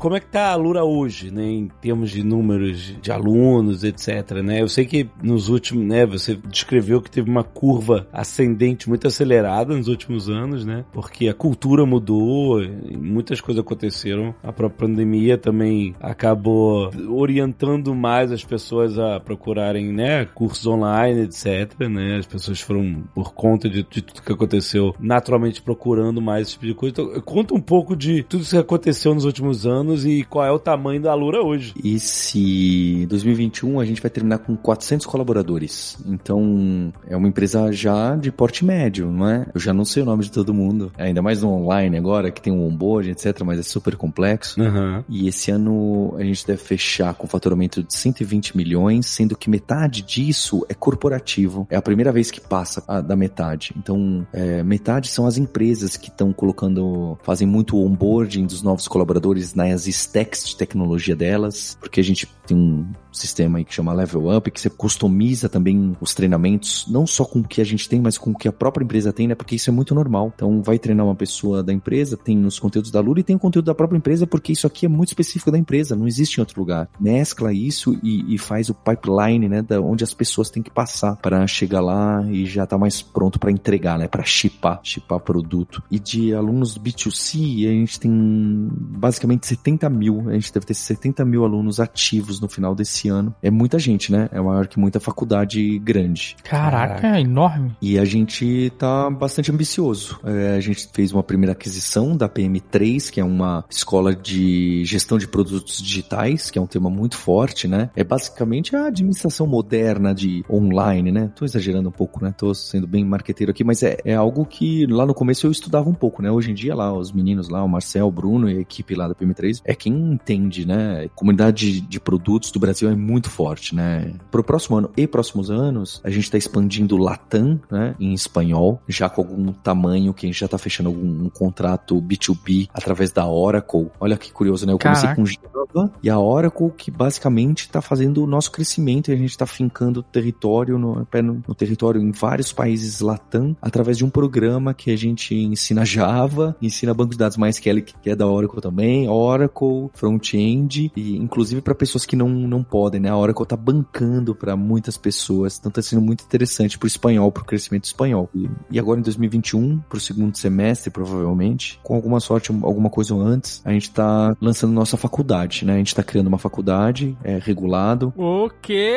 [SPEAKER 1] Como é que tá a Lura hoje, né, em termos de números de alunos, etc, né? Eu sei que nos últimos, né, você descreveu que teve uma curva ascendente muito acelerada nos últimos anos, né? Porque a cultura mudou, muitas coisas aconteceram. A própria pandemia também acabou orientando mais as pessoas a procurarem, né, cursos online, etc, né? As pessoas foram por conta de, de tudo que aconteceu, naturalmente procurando mais esse tipo de coisa. Então, conta um pouco de tudo que aconteceu nos últimos anos alunos e qual é o tamanho da Alura hoje.
[SPEAKER 2] Esse 2021 a gente vai terminar com 400 colaboradores. Então, é uma empresa já de porte médio, não é? Eu já não sei o nome de todo mundo. Ainda mais no online agora, que tem um onboard, etc, mas é super complexo.
[SPEAKER 1] Uhum.
[SPEAKER 2] E esse ano a gente deve fechar com faturamento de 120 milhões, sendo que metade disso é corporativo. É a primeira vez que passa a, da metade. Então, é, metade são as empresas que estão colocando, fazem muito onboarding dos novos colaboradores nas stacks de tecnologia delas, porque a gente tem um sistema aí que chama Level Up, que você customiza também os treinamentos, não só com o que a gente tem, mas com o que a própria empresa tem, né? Porque isso é muito normal. Então, vai treinar uma pessoa da empresa, tem os conteúdos da Lura e tem o conteúdo da própria empresa, porque isso aqui é muito específico da empresa, não existe em outro lugar. Mescla isso e, e faz o pipeline, né? Da onde as pessoas têm que passar para chegar lá e já tá mais pronto para entregar, né? Para chipar, chipar produto. E de alunos B2C, a gente tem basicamente 70 mil, a gente deve ter 70 mil alunos ativos no final desse ano. É muita gente, né? É maior que muita faculdade grande.
[SPEAKER 3] Caraca, é enorme.
[SPEAKER 2] E a gente tá bastante ambicioso. É, a gente fez uma primeira aquisição da PM3, que é uma escola de gestão de produtos digitais, que é um tema muito forte, né? É basicamente a administração moderna de online, né? Tô exagerando um pouco, né? Tô sendo bem marqueteiro aqui, mas é, é algo que lá no começo eu estudava um pouco, né? Hoje em dia lá, os meninos lá, o Marcel, o Bruno e a equipe lá da PM3, é quem entende, né? Comunidade de, de produtos do Brasil é muito forte, né? Pro próximo ano e próximos anos, a gente tá expandindo Latam, né? Em espanhol, já com algum tamanho que a gente já tá fechando algum um contrato B2B através da Oracle. Olha que curioso, né? Eu comecei
[SPEAKER 3] Caraca.
[SPEAKER 2] com Java e a Oracle que basicamente tá fazendo o nosso crescimento e a gente tá fincando território no, no, no território em vários países Latam através de um programa que a gente ensina Java, ensina banco de dados MySQL que é da Oracle também, Oracle, front-end e inclusive para pessoas que não, não podem, né? A Oracle tá bancando para muitas pessoas, então tá sendo muito interessante pro espanhol, pro crescimento espanhol. E, e agora em 2021, pro segundo semestre provavelmente, com alguma sorte, alguma coisa antes, a gente tá lançando nossa faculdade, né? A gente tá criando uma faculdade, é regulado,
[SPEAKER 3] O quê?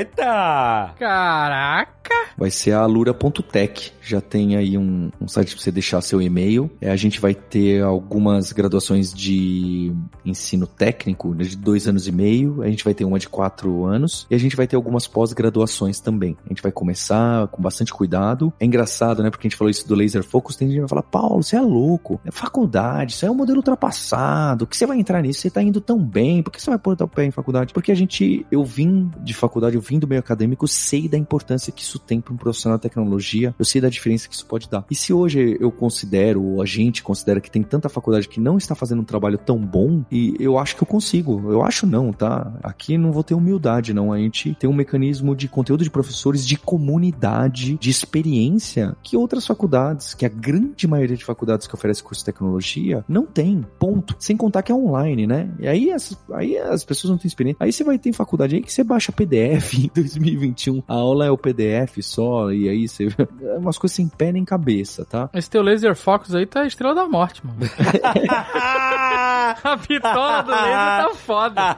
[SPEAKER 1] Eita!
[SPEAKER 3] Caraca!
[SPEAKER 2] Vai ser a alura.tech. Já tem aí um, um site para você deixar seu e-mail. É, a gente vai ter algumas graduações de ensino técnico né, de dois anos e meio. A gente vai ter uma de quatro anos. E a gente vai ter algumas pós-graduações também. A gente vai começar com bastante cuidado. É engraçado, né? Porque a gente falou isso do laser focus. Tem gente que vai falar, Paulo, você é louco. É faculdade, isso é um modelo ultrapassado. que você vai entrar nisso? Você tá indo tão bem. Por que você vai pôr o pé em faculdade? Porque a gente, eu vim de faculdade, eu vim do meio acadêmico, sei da importância que isso tem para um profissional de tecnologia. Eu sei da diferença que isso pode dar. E se hoje eu considero, ou a gente considera que tem tanta faculdade que não está fazendo um trabalho tão bom, e eu acho que eu consigo. Eu acho não, tá? Aqui não vou ter humildade, não. A gente tem um mecanismo de conteúdo de professores, de comunidade, de experiência que outras faculdades, que a grande maioria de faculdades que oferece curso de tecnologia, não tem. Ponto. Sem contar que é online, né? E aí as, aí as pessoas não têm experiência. Aí você vai ter faculdade aí que você baixa PDF em 2021. A aula é o PDF só, e aí você. É umas coisas sem pé nem cabeça, tá?
[SPEAKER 3] Esse teu laser focus aí tá a estrela da morte, mano. A pistola do laser tá foda.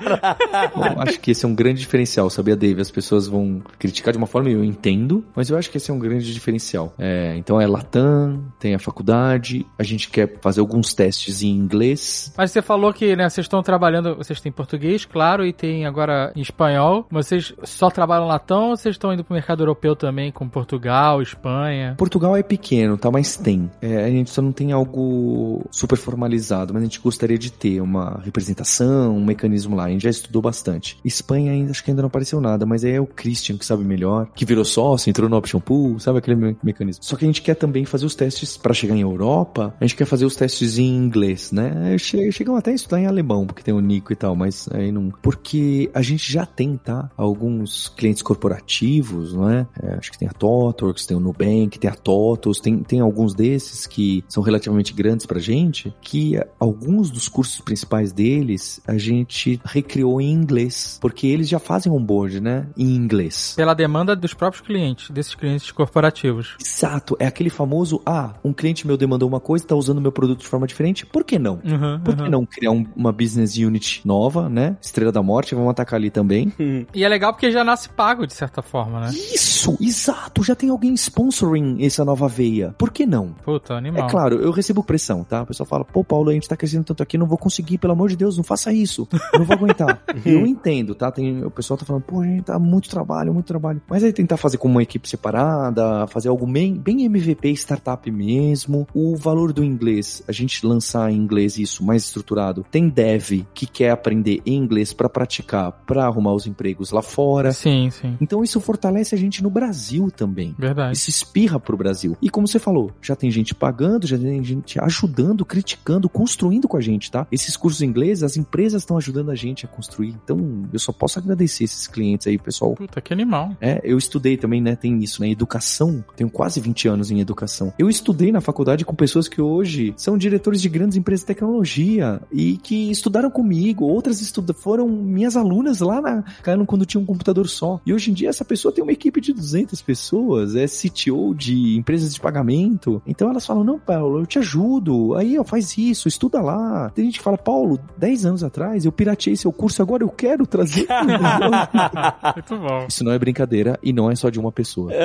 [SPEAKER 2] Eu acho que esse é um grande diferencial, sabia, Dave? As pessoas vão criticar de uma forma, eu entendo, mas eu acho que esse é um grande diferencial. É, então é Latam, tem a faculdade, a gente quer fazer alguns testes em inglês.
[SPEAKER 3] Mas você falou que, né, vocês estão trabalhando, vocês têm português, claro, e tem agora em espanhol. Vocês só trabalham latão ou vocês estão indo pro mercado europeu também, com Portugal, Espanha?
[SPEAKER 2] Portugal é pequeno, tá? Mas tem. É, a gente só não tem algo super formalizado, mas a gente gostaria de ter uma representação, um mecanismo lá. A gente já estudou bastante. Espanha ainda, acho que ainda não apareceu nada, mas é o Christian que sabe melhor, que virou sócio, entrou no Option Pool, sabe aquele me- mecanismo. Só que a gente quer também fazer os testes para chegar em Europa, a gente quer fazer os testes em inglês, né? Che- Chegam até a estudar em alemão, porque tem o Nico e tal, mas aí não. Porque a gente já tem, tá? Alguns clientes corporativos, não é? É, acho que tem a Totworks, tem o Nubank, tem a Totos, tem, tem alguns desses que são relativamente grandes pra gente, que alguns dos cursos principais deles a gente recriou em inglês, porque eles já fazem onboard, né? Em inglês.
[SPEAKER 3] Pela demanda dos próprios clientes, desses clientes corporativos.
[SPEAKER 2] Exato, é aquele famoso, ah, um cliente meu demandou uma coisa, tá usando meu produto de forma diferente, por que não?
[SPEAKER 3] Uhum,
[SPEAKER 2] Por que
[SPEAKER 3] uhum.
[SPEAKER 2] não criar um- uma business unit nova, né? Estrela da Morte, vamos atacar ali também.
[SPEAKER 3] E é legal porque já nasce pago, de certa forma, né?
[SPEAKER 2] Isso! Isso, exato, já tem alguém sponsoring essa nova veia. Por que não?
[SPEAKER 3] Puta, animal.
[SPEAKER 2] É claro, eu recebo pressão, tá? O pessoal fala, pô, Paulo, a gente tá crescendo tanto aqui, não vou conseguir, pelo amor de Deus, não faça isso. Eu não vou aguentar. eu entendo, tá? Tem, o pessoal tá falando, pô, a gente tá muito trabalho, muito trabalho. Mas aí tentar fazer com uma equipe separada, fazer algo bem, bem MVP, startup mesmo. O valor do inglês, a gente lançar em inglês isso mais estruturado. Tem dev que quer aprender inglês para praticar, para arrumar os empregos lá fora.
[SPEAKER 3] Sim, sim.
[SPEAKER 2] Então isso fortalece a gente no Brasil também.
[SPEAKER 3] Verdade.
[SPEAKER 2] Isso espirra pro Brasil. E como você falou, já tem gente pagando, já tem gente ajudando, criticando, construindo com a gente, tá? Esses cursos em inglês, as empresas estão ajudando a gente a construir. Então, eu só posso agradecer esses clientes aí, pessoal.
[SPEAKER 3] Puta, que animal.
[SPEAKER 2] É, eu estudei também, né? Tem isso, né? Educação. Tenho quase 20 anos em educação. Eu estudei na faculdade com pessoas que hoje são diretores de grandes empresas de tecnologia e que estudaram comigo. Outras estuda foram minhas alunas lá na Canon quando tinha um computador só. E hoje em dia essa pessoa tem uma equipe de 200 pessoas, é CTO de empresas de pagamento. Então elas falam: "Não, Paulo, eu te ajudo. Aí, ó, faz isso, estuda lá". Tem gente que fala: "Paulo, 10 anos atrás eu pirateei seu curso, agora eu quero trazer".
[SPEAKER 3] Muito bom.
[SPEAKER 2] Isso não é brincadeira e não é só de uma pessoa.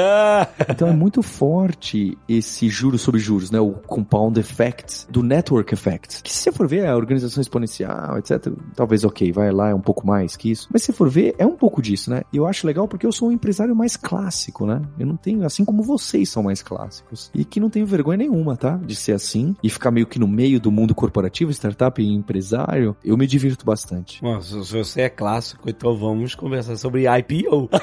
[SPEAKER 2] Então é muito forte esse juros sobre juros, né? O compound effect do network effect. Que se você for ver a organização exponencial, etc, talvez ok, vai lá é um pouco mais que isso. Mas se você for ver, é um pouco disso, né? E eu acho legal porque eu sou um empresário mais clássico, né? Eu não tenho, assim como vocês são mais clássicos. E que não tenho vergonha nenhuma, tá? De ser assim e ficar meio que no meio do mundo corporativo, startup e empresário, eu me divirto bastante.
[SPEAKER 1] Bom, se você é clássico, então vamos conversar sobre IPO.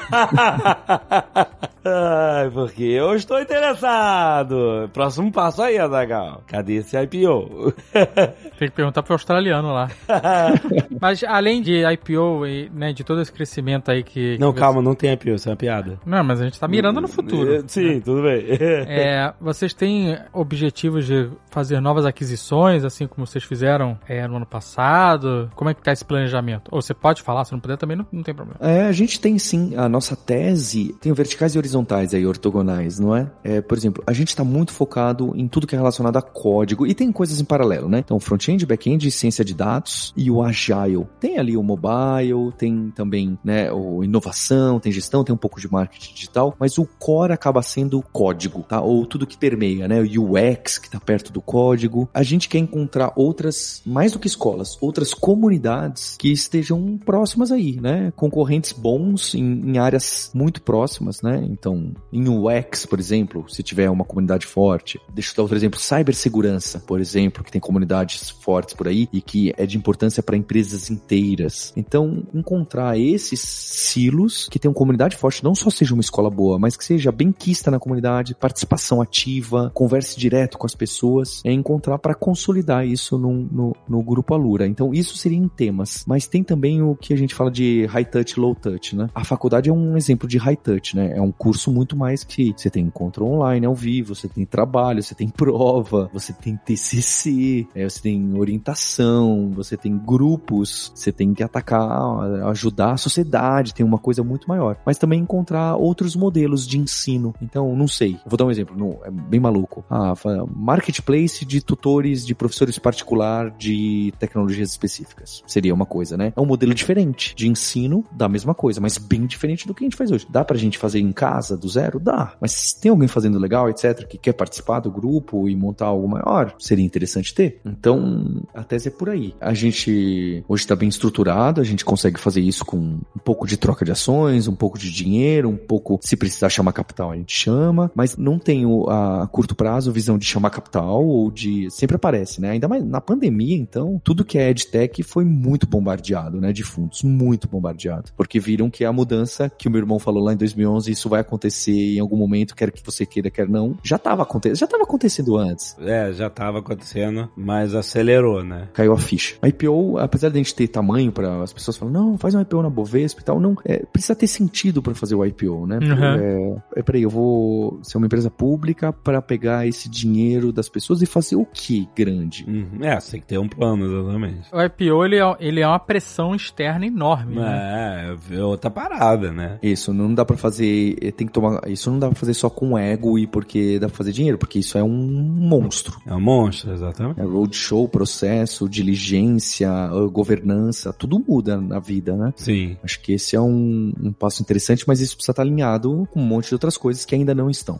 [SPEAKER 1] Ai, porque eu estou interessado. Próximo passo aí, Azagal. Cadê esse IPO?
[SPEAKER 3] Tem que perguntar pro australiano lá. Mas além de IPO e né, de todo esse crescimento aí que.
[SPEAKER 1] Não,
[SPEAKER 3] que
[SPEAKER 1] calma, não tem IPO, isso é uma piada.
[SPEAKER 3] você- Não, mas a gente tá mirando no futuro.
[SPEAKER 1] É, Sim, tudo bem.
[SPEAKER 3] É, vocês têm objetivos de fazer novas aquisições, assim como vocês fizeram é, no ano passado? Como é que tá esse planejamento? Ou você pode falar, se não puder também não, não tem problema.
[SPEAKER 2] É, a gente tem sim, a nossa tese tem verticais e horizontais aí, ortogonais, não é? é por exemplo, a gente está muito focado em tudo que é relacionado a código e tem coisas em paralelo, né? Então, front-end, back-end, ciência de dados e o agile. Tem ali o mobile, tem também, né, o inovação, tem gestão, tem um pouco de marketing digital, mas o core acaba sendo o código, tá? Ou tudo que permeia, né? O UX que tá perto do código. A gente quer encontrar outras, mais do que escolas, outras comunidades que estejam próximas aí, né? Concorrentes bons em, em áreas muito próximas, né? Então, em UX, por exemplo, se tiver uma comunidade forte. Deixa eu dar outro exemplo, cibersegurança, por exemplo, que tem comunidades fortes por aí e que é de importância para empresas inteiras. Então, encontrar esses silos que tenham comunidade forte, não só seja uma escola boa, mas que seja bem quista na comunidade, participação ativa, converse direto com as pessoas, é encontrar para consolidar isso no, no, grupo Alura. Então, isso seria em temas. Mas tem também o que a gente fala de high touch, low touch, né? A faculdade é um exemplo de high touch, né? É um curso muito mais que você tem encontro online, ao vivo, você tem trabalho, você tem prova, você tem TCC, é, você tem orientação, você tem grupos, você tem que atacar, ajudar a sociedade, tem uma coisa muito maior. Mas também encontrar outros modelos de ensino. Então, não sei. Vou dar um exemplo, não, é bem maluco. Ah, marketplace de tutores de professores particular de tecnologias específicas. Seria uma coisa, né? É um modelo diferente de ensino da mesma coisa, mas bem diferente do que a gente faz hoje. Dá pra gente fazer em casa, do zero? Dá. Mas tem alguém fazendo legal, etc., que quer participar do grupo e montar algo maior, seria interessante ter. Então, a tese é por aí. A gente hoje está bem estruturado, a gente consegue fazer isso com um pouco de troca de ações, um pouco de dinheiro, um pouco, se precisar chamar capital, a gente chama, mas não tenho a curto prazo visão de chamar capital ou de. Sempre aparece, né? Ainda mais na pandemia, então, tudo que é EdTech foi muito bombardeado, né? De fundos, muito bombardeado. Porque viram que a mudança que o meu irmão falou lá em 2011, isso vai acontecer em algum momento, quer que você queira, quer não, já estava acontecendo, já estava acontecendo antes.
[SPEAKER 1] É, já tava acontecendo, mas acelerou, né?
[SPEAKER 2] caiu a ficha. A IPO, apesar de a gente ter tamanho para as pessoas falam, não, faz um IPO na Bovespa e tal, não, é, precisa ter sentido para fazer o IPO, né?
[SPEAKER 3] Uhum.
[SPEAKER 2] É, é, peraí, eu vou ser uma empresa pública para pegar esse dinheiro das pessoas e fazer o que grande?
[SPEAKER 1] Uhum. É, você tem que ter um plano, exatamente.
[SPEAKER 3] O IPO, ele é, ele é uma pressão externa enorme, né?
[SPEAKER 1] É, é outra parada, né?
[SPEAKER 2] Isso, não dá para fazer, é, tem que tomar. Isso não dá pra fazer só com ego e porque dá pra fazer dinheiro, porque isso é um monstro.
[SPEAKER 1] É um monstro, exatamente.
[SPEAKER 2] É roadshow, processo, diligência, uh, governança, tudo muda na vida, né?
[SPEAKER 1] Sim.
[SPEAKER 2] Acho que esse é um, um passo interessante, mas isso precisa estar alinhado com um monte de outras coisas que ainda não estão.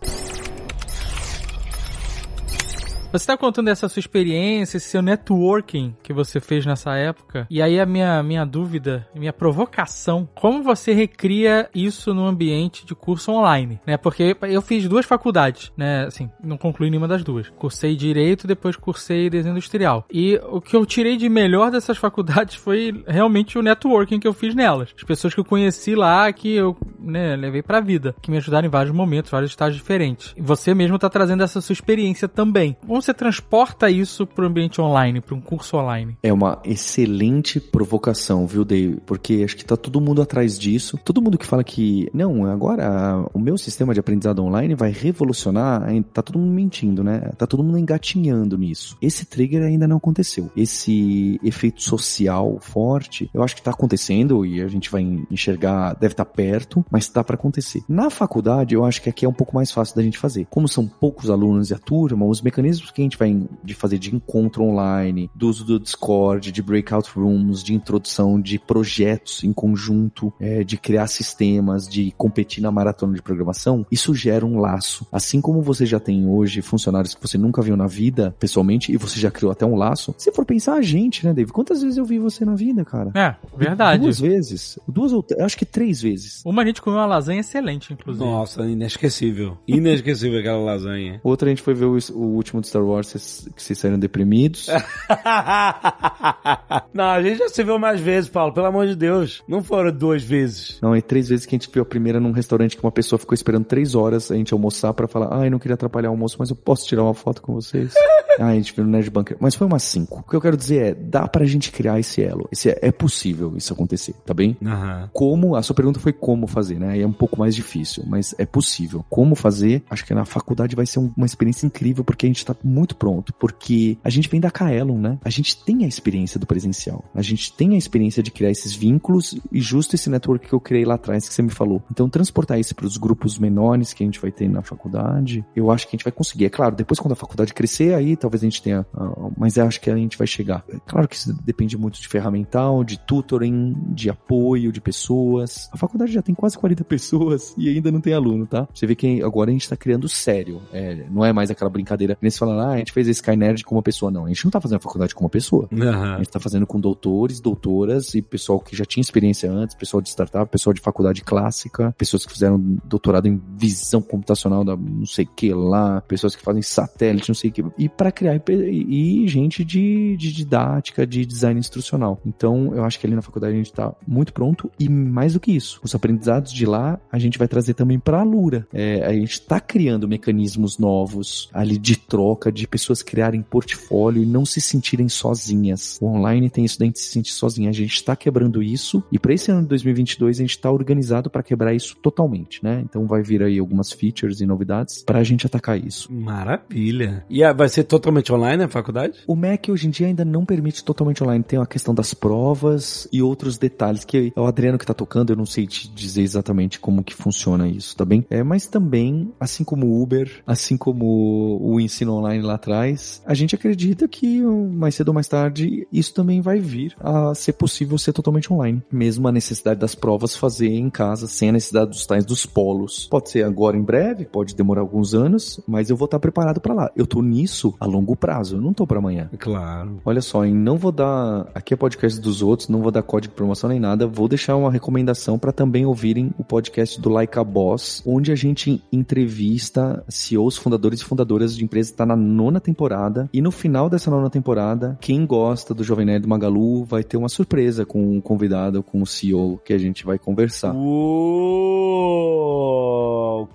[SPEAKER 3] Você está contando essa sua experiência, esse seu networking que você fez nessa época. E aí a minha, minha dúvida, minha provocação, como você recria isso no ambiente de curso online, né? Porque eu fiz duas faculdades, né? Assim, não concluí nenhuma das duas. Cursei Direito, depois cursei Desenho Industrial. E o que eu tirei de melhor dessas faculdades foi realmente o networking que eu fiz nelas. As pessoas que eu conheci lá, que eu né, levei pra vida, que me ajudaram em vários momentos, vários estágios diferentes. E você mesmo tá trazendo essa sua experiência também. Você transporta isso para o ambiente online, para um curso online?
[SPEAKER 2] É uma excelente provocação, viu, Dave? Porque acho que tá todo mundo atrás disso. Todo mundo que fala que, não, agora o meu sistema de aprendizado online vai revolucionar, tá todo mundo mentindo, né? Tá todo mundo engatinhando nisso. Esse trigger ainda não aconteceu. Esse efeito social forte, eu acho que tá acontecendo e a gente vai enxergar, deve estar tá perto, mas tá para acontecer. Na faculdade, eu acho que aqui é um pouco mais fácil da gente fazer. Como são poucos alunos e a turma, os mecanismos que a gente vai de fazer de encontro online, do uso do Discord, de breakout rooms, de introdução de projetos em conjunto, é, de criar sistemas, de competir na maratona de programação, isso gera um laço. Assim como você já tem hoje funcionários que você nunca viu na vida, pessoalmente, e você já criou até um laço. Se for pensar a gente, né, David? Quantas vezes eu vi você na vida, cara?
[SPEAKER 3] É, verdade.
[SPEAKER 2] Duas vezes. Duas ou acho que três vezes.
[SPEAKER 3] Uma a gente comeu uma lasanha excelente, inclusive.
[SPEAKER 1] Nossa, inesquecível. Inesquecível aquela lasanha.
[SPEAKER 2] Outra a gente foi ver o, o último de Star Wars, que vocês saíram deprimidos.
[SPEAKER 1] não, a gente já se viu mais vezes, Paulo, pelo amor de Deus. Não foram duas vezes.
[SPEAKER 2] Não, é três vezes que a gente viu a primeira num restaurante que uma pessoa ficou esperando três horas a gente almoçar para falar, ai, ah, não queria atrapalhar o almoço, mas eu posso tirar uma foto com vocês. ah, a gente viu no Nerd Bunker. Mas foi umas cinco. O que eu quero dizer é, dá pra gente criar esse elo. Esse é, é possível isso acontecer, tá bem?
[SPEAKER 1] Uhum.
[SPEAKER 2] Como, a sua pergunta foi como fazer, né? E é um pouco mais difícil, mas é possível. Como fazer? Acho que na faculdade vai ser uma experiência incrível porque a gente tá muito pronto. Porque a gente vem da Kaelon, né? A gente tem a experiência do presencial. A gente tem a experiência de criar esses vínculos e justo esse network que eu criei lá atrás que você me falou. Então, transportar isso para os grupos menores que a gente vai ter na faculdade, eu acho que a gente vai conseguir. É claro, depois quando a faculdade crescer, aí talvez a gente tenha. Uh, mas eu acho que a gente vai chegar. É claro que isso depende muito de ferramental, de tutoring, de apoio de pessoas. A faculdade já tem quase 40 pessoas e ainda não tem aluno, tá? Você vê que agora a gente tá criando sério. É, não é mais aquela brincadeira. Eles falam, ah, a gente fez esse Skynerd com uma pessoa. Não, a gente não tá fazendo a faculdade com uma pessoa.
[SPEAKER 1] Uhum.
[SPEAKER 2] A gente tá fazendo com doutores, doutoras e pessoal que já tinha experiência antes, pessoal de startup, pessoal de faculdade clássica, pessoas que fizeram doutorado em visão computacional da não sei que lá, pessoas que fazem satélite, não sei o que. E para criar e, e gente de, de didática, de design instrucional. Então, eu acho que ali na faculdade a gente tá muito pronto e mais do que isso, os aprendizados de lá a gente vai trazer também para a Lura. É, a gente tá criando mecanismos novos ali de troca, de pessoas criarem portfólio e não se sentirem sozinhas. O online tem isso da gente se sentir sozinha. A gente está quebrando isso e para esse ano de 2022 a gente está organizado para quebrar isso totalmente, né? Então vai vir aí algumas features e novidades para a gente atacar isso.
[SPEAKER 1] Maravilha. E vai ser totalmente online a faculdade?
[SPEAKER 2] O MEC hoje em dia ainda não permite totalmente online. Tem a questão das provas e outros detalhes que é o Adriano que tá tocando, eu não sei te dizer exatamente como que funciona isso, tá bem? É, mas também, assim como o Uber, assim como o ensino online lá atrás, a gente acredita que mais cedo ou mais tarde isso também vai vir a ser possível ser totalmente online. Mesmo a necessidade das provas fazer em casa, sem a necessidade dos tais dos polos. Pode ser agora em breve, pode demorar alguns anos, mas eu vou estar preparado para lá. Eu tô nisso a longo prazo, eu não tô para amanhã.
[SPEAKER 1] Claro.
[SPEAKER 2] Olha só, em não vou dar aqui é podcast dos outros, não vou dar código de promoção nem nada, vou deixar uma recomendação para também ouvirem o podcast do Like a Boss, onde a gente entrevista CEOs, fundadores e fundadoras de empresas, está na nona temporada e no final dessa nona temporada, quem gosta do Jovem Nerd Magalu vai ter uma surpresa com o convidado, com o CEO que a gente vai conversar.
[SPEAKER 1] Uou!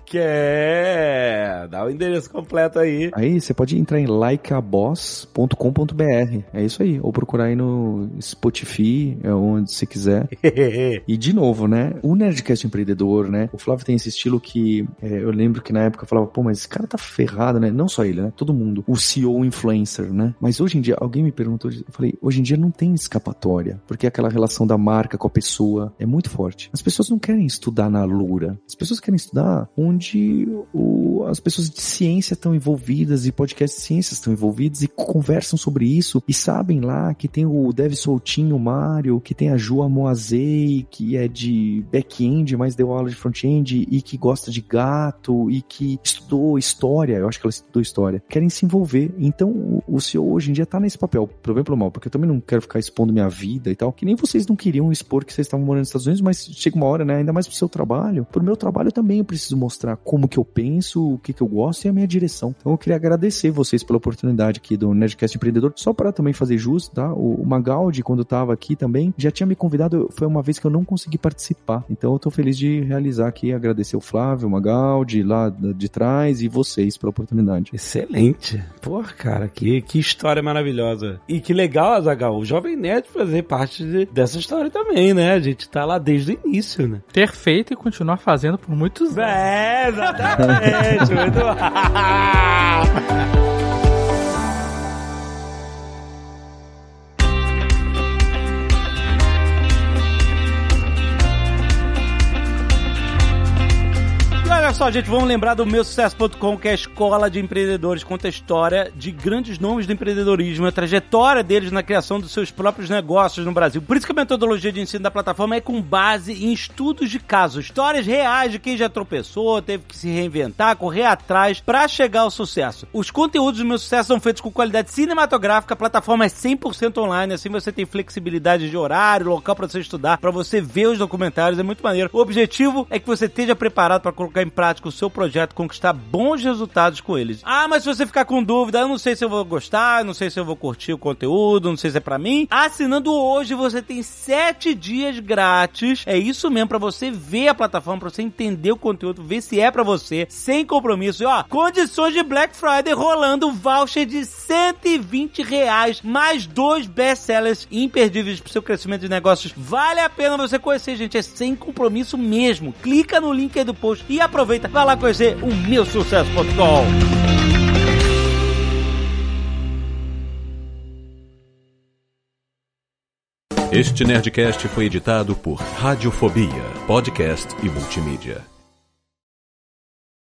[SPEAKER 1] Quer? Dá o endereço completo aí.
[SPEAKER 2] Aí você pode entrar em likeaboss.com.br. É isso aí. Ou procurar aí no Spotify, é onde você quiser. e de novo, né? O Nerdcast empreendedor, né? O Flávio tem esse estilo que é, eu lembro que na época eu falava, pô, mas esse cara tá ferrado, né? Não só ele, né? Todo mundo. O CEO influencer, né? Mas hoje em dia, alguém me perguntou, eu falei, hoje em dia não tem escapatória, porque aquela relação da marca com a pessoa é muito forte. As pessoas não querem estudar na Lura. As pessoas querem estudar onde o, as pessoas de ciência estão envolvidas e podcasts de ciência estão envolvidos e conversam sobre isso e sabem lá que tem o Dev Soltinho Mário, que tem a Ju Amoazei, que é de back-end, mas deu aula de front-end e que gosta de gato e que estudou história, eu acho que ela estudou história, querem se envolver. Então o, o CEO hoje em dia tá nesse papel, pro bem pelo mal, porque eu também não quero ficar expondo minha vida e tal, que nem vocês não queriam expor que vocês estavam morando nos Estados Unidos, mas chega uma hora, né, ainda mais pro seu trabalho, pro meu trabalho também eu preciso mostrar como que eu penso, o que que eu gosto e a minha direção. Então eu queria agradecer vocês pela oportunidade aqui do Nerdcast Empreendedor, só para também fazer jus, tá? O, o Magaldi, quando tava aqui também, já tinha me convidado, foi uma vez que eu não consegui participar. Então eu tô feliz de realizar aqui, agradecer o Flávio, o Magaldi, lá de trás, e vocês pela oportunidade.
[SPEAKER 1] Excelente. Porra, cara, que, que história maravilhosa. E que legal, Azagal, o Jovem Nerd fazer parte de, dessa história também, né? A gente tá lá desde o início, né?
[SPEAKER 3] Ter feito e continuar fazendo por muitos anos.
[SPEAKER 1] É, exatamente. muito... só, gente, vamos lembrar do meu sucesso.com, que é a escola de empreendedores, conta a história de grandes nomes do empreendedorismo, a trajetória deles na criação dos seus próprios negócios no Brasil. Por isso que a metodologia de ensino da plataforma é com base em estudos de casos, histórias reais de quem já tropeçou, teve que se reinventar, correr atrás para chegar ao sucesso. Os conteúdos do meu sucesso são feitos com qualidade cinematográfica, a plataforma é 100% online, assim você tem flexibilidade de horário, local para você estudar, para você ver os documentários, é muito maneiro. O objetivo é que você esteja preparado para colocar em prática o seu projeto, conquistar bons resultados com eles. Ah, mas se você ficar com dúvida, eu não sei se eu vou gostar, não sei se eu vou curtir o conteúdo, não sei se é para mim. Assinando hoje você tem 7 dias grátis. É isso mesmo para você ver a plataforma, para você entender o conteúdo, ver se é para você, sem compromisso. E ó, condições de Black Friday rolando voucher de 120 reais, mais dois best-sellers imperdíveis pro seu crescimento de negócios. Vale a pena você conhecer, gente, é sem compromisso mesmo. Clica no link aí do post e aproveita, vai lá conhecer o meu sucesso.com.
[SPEAKER 4] Este Nerdcast foi editado por Radiofobia, podcast e multimídia.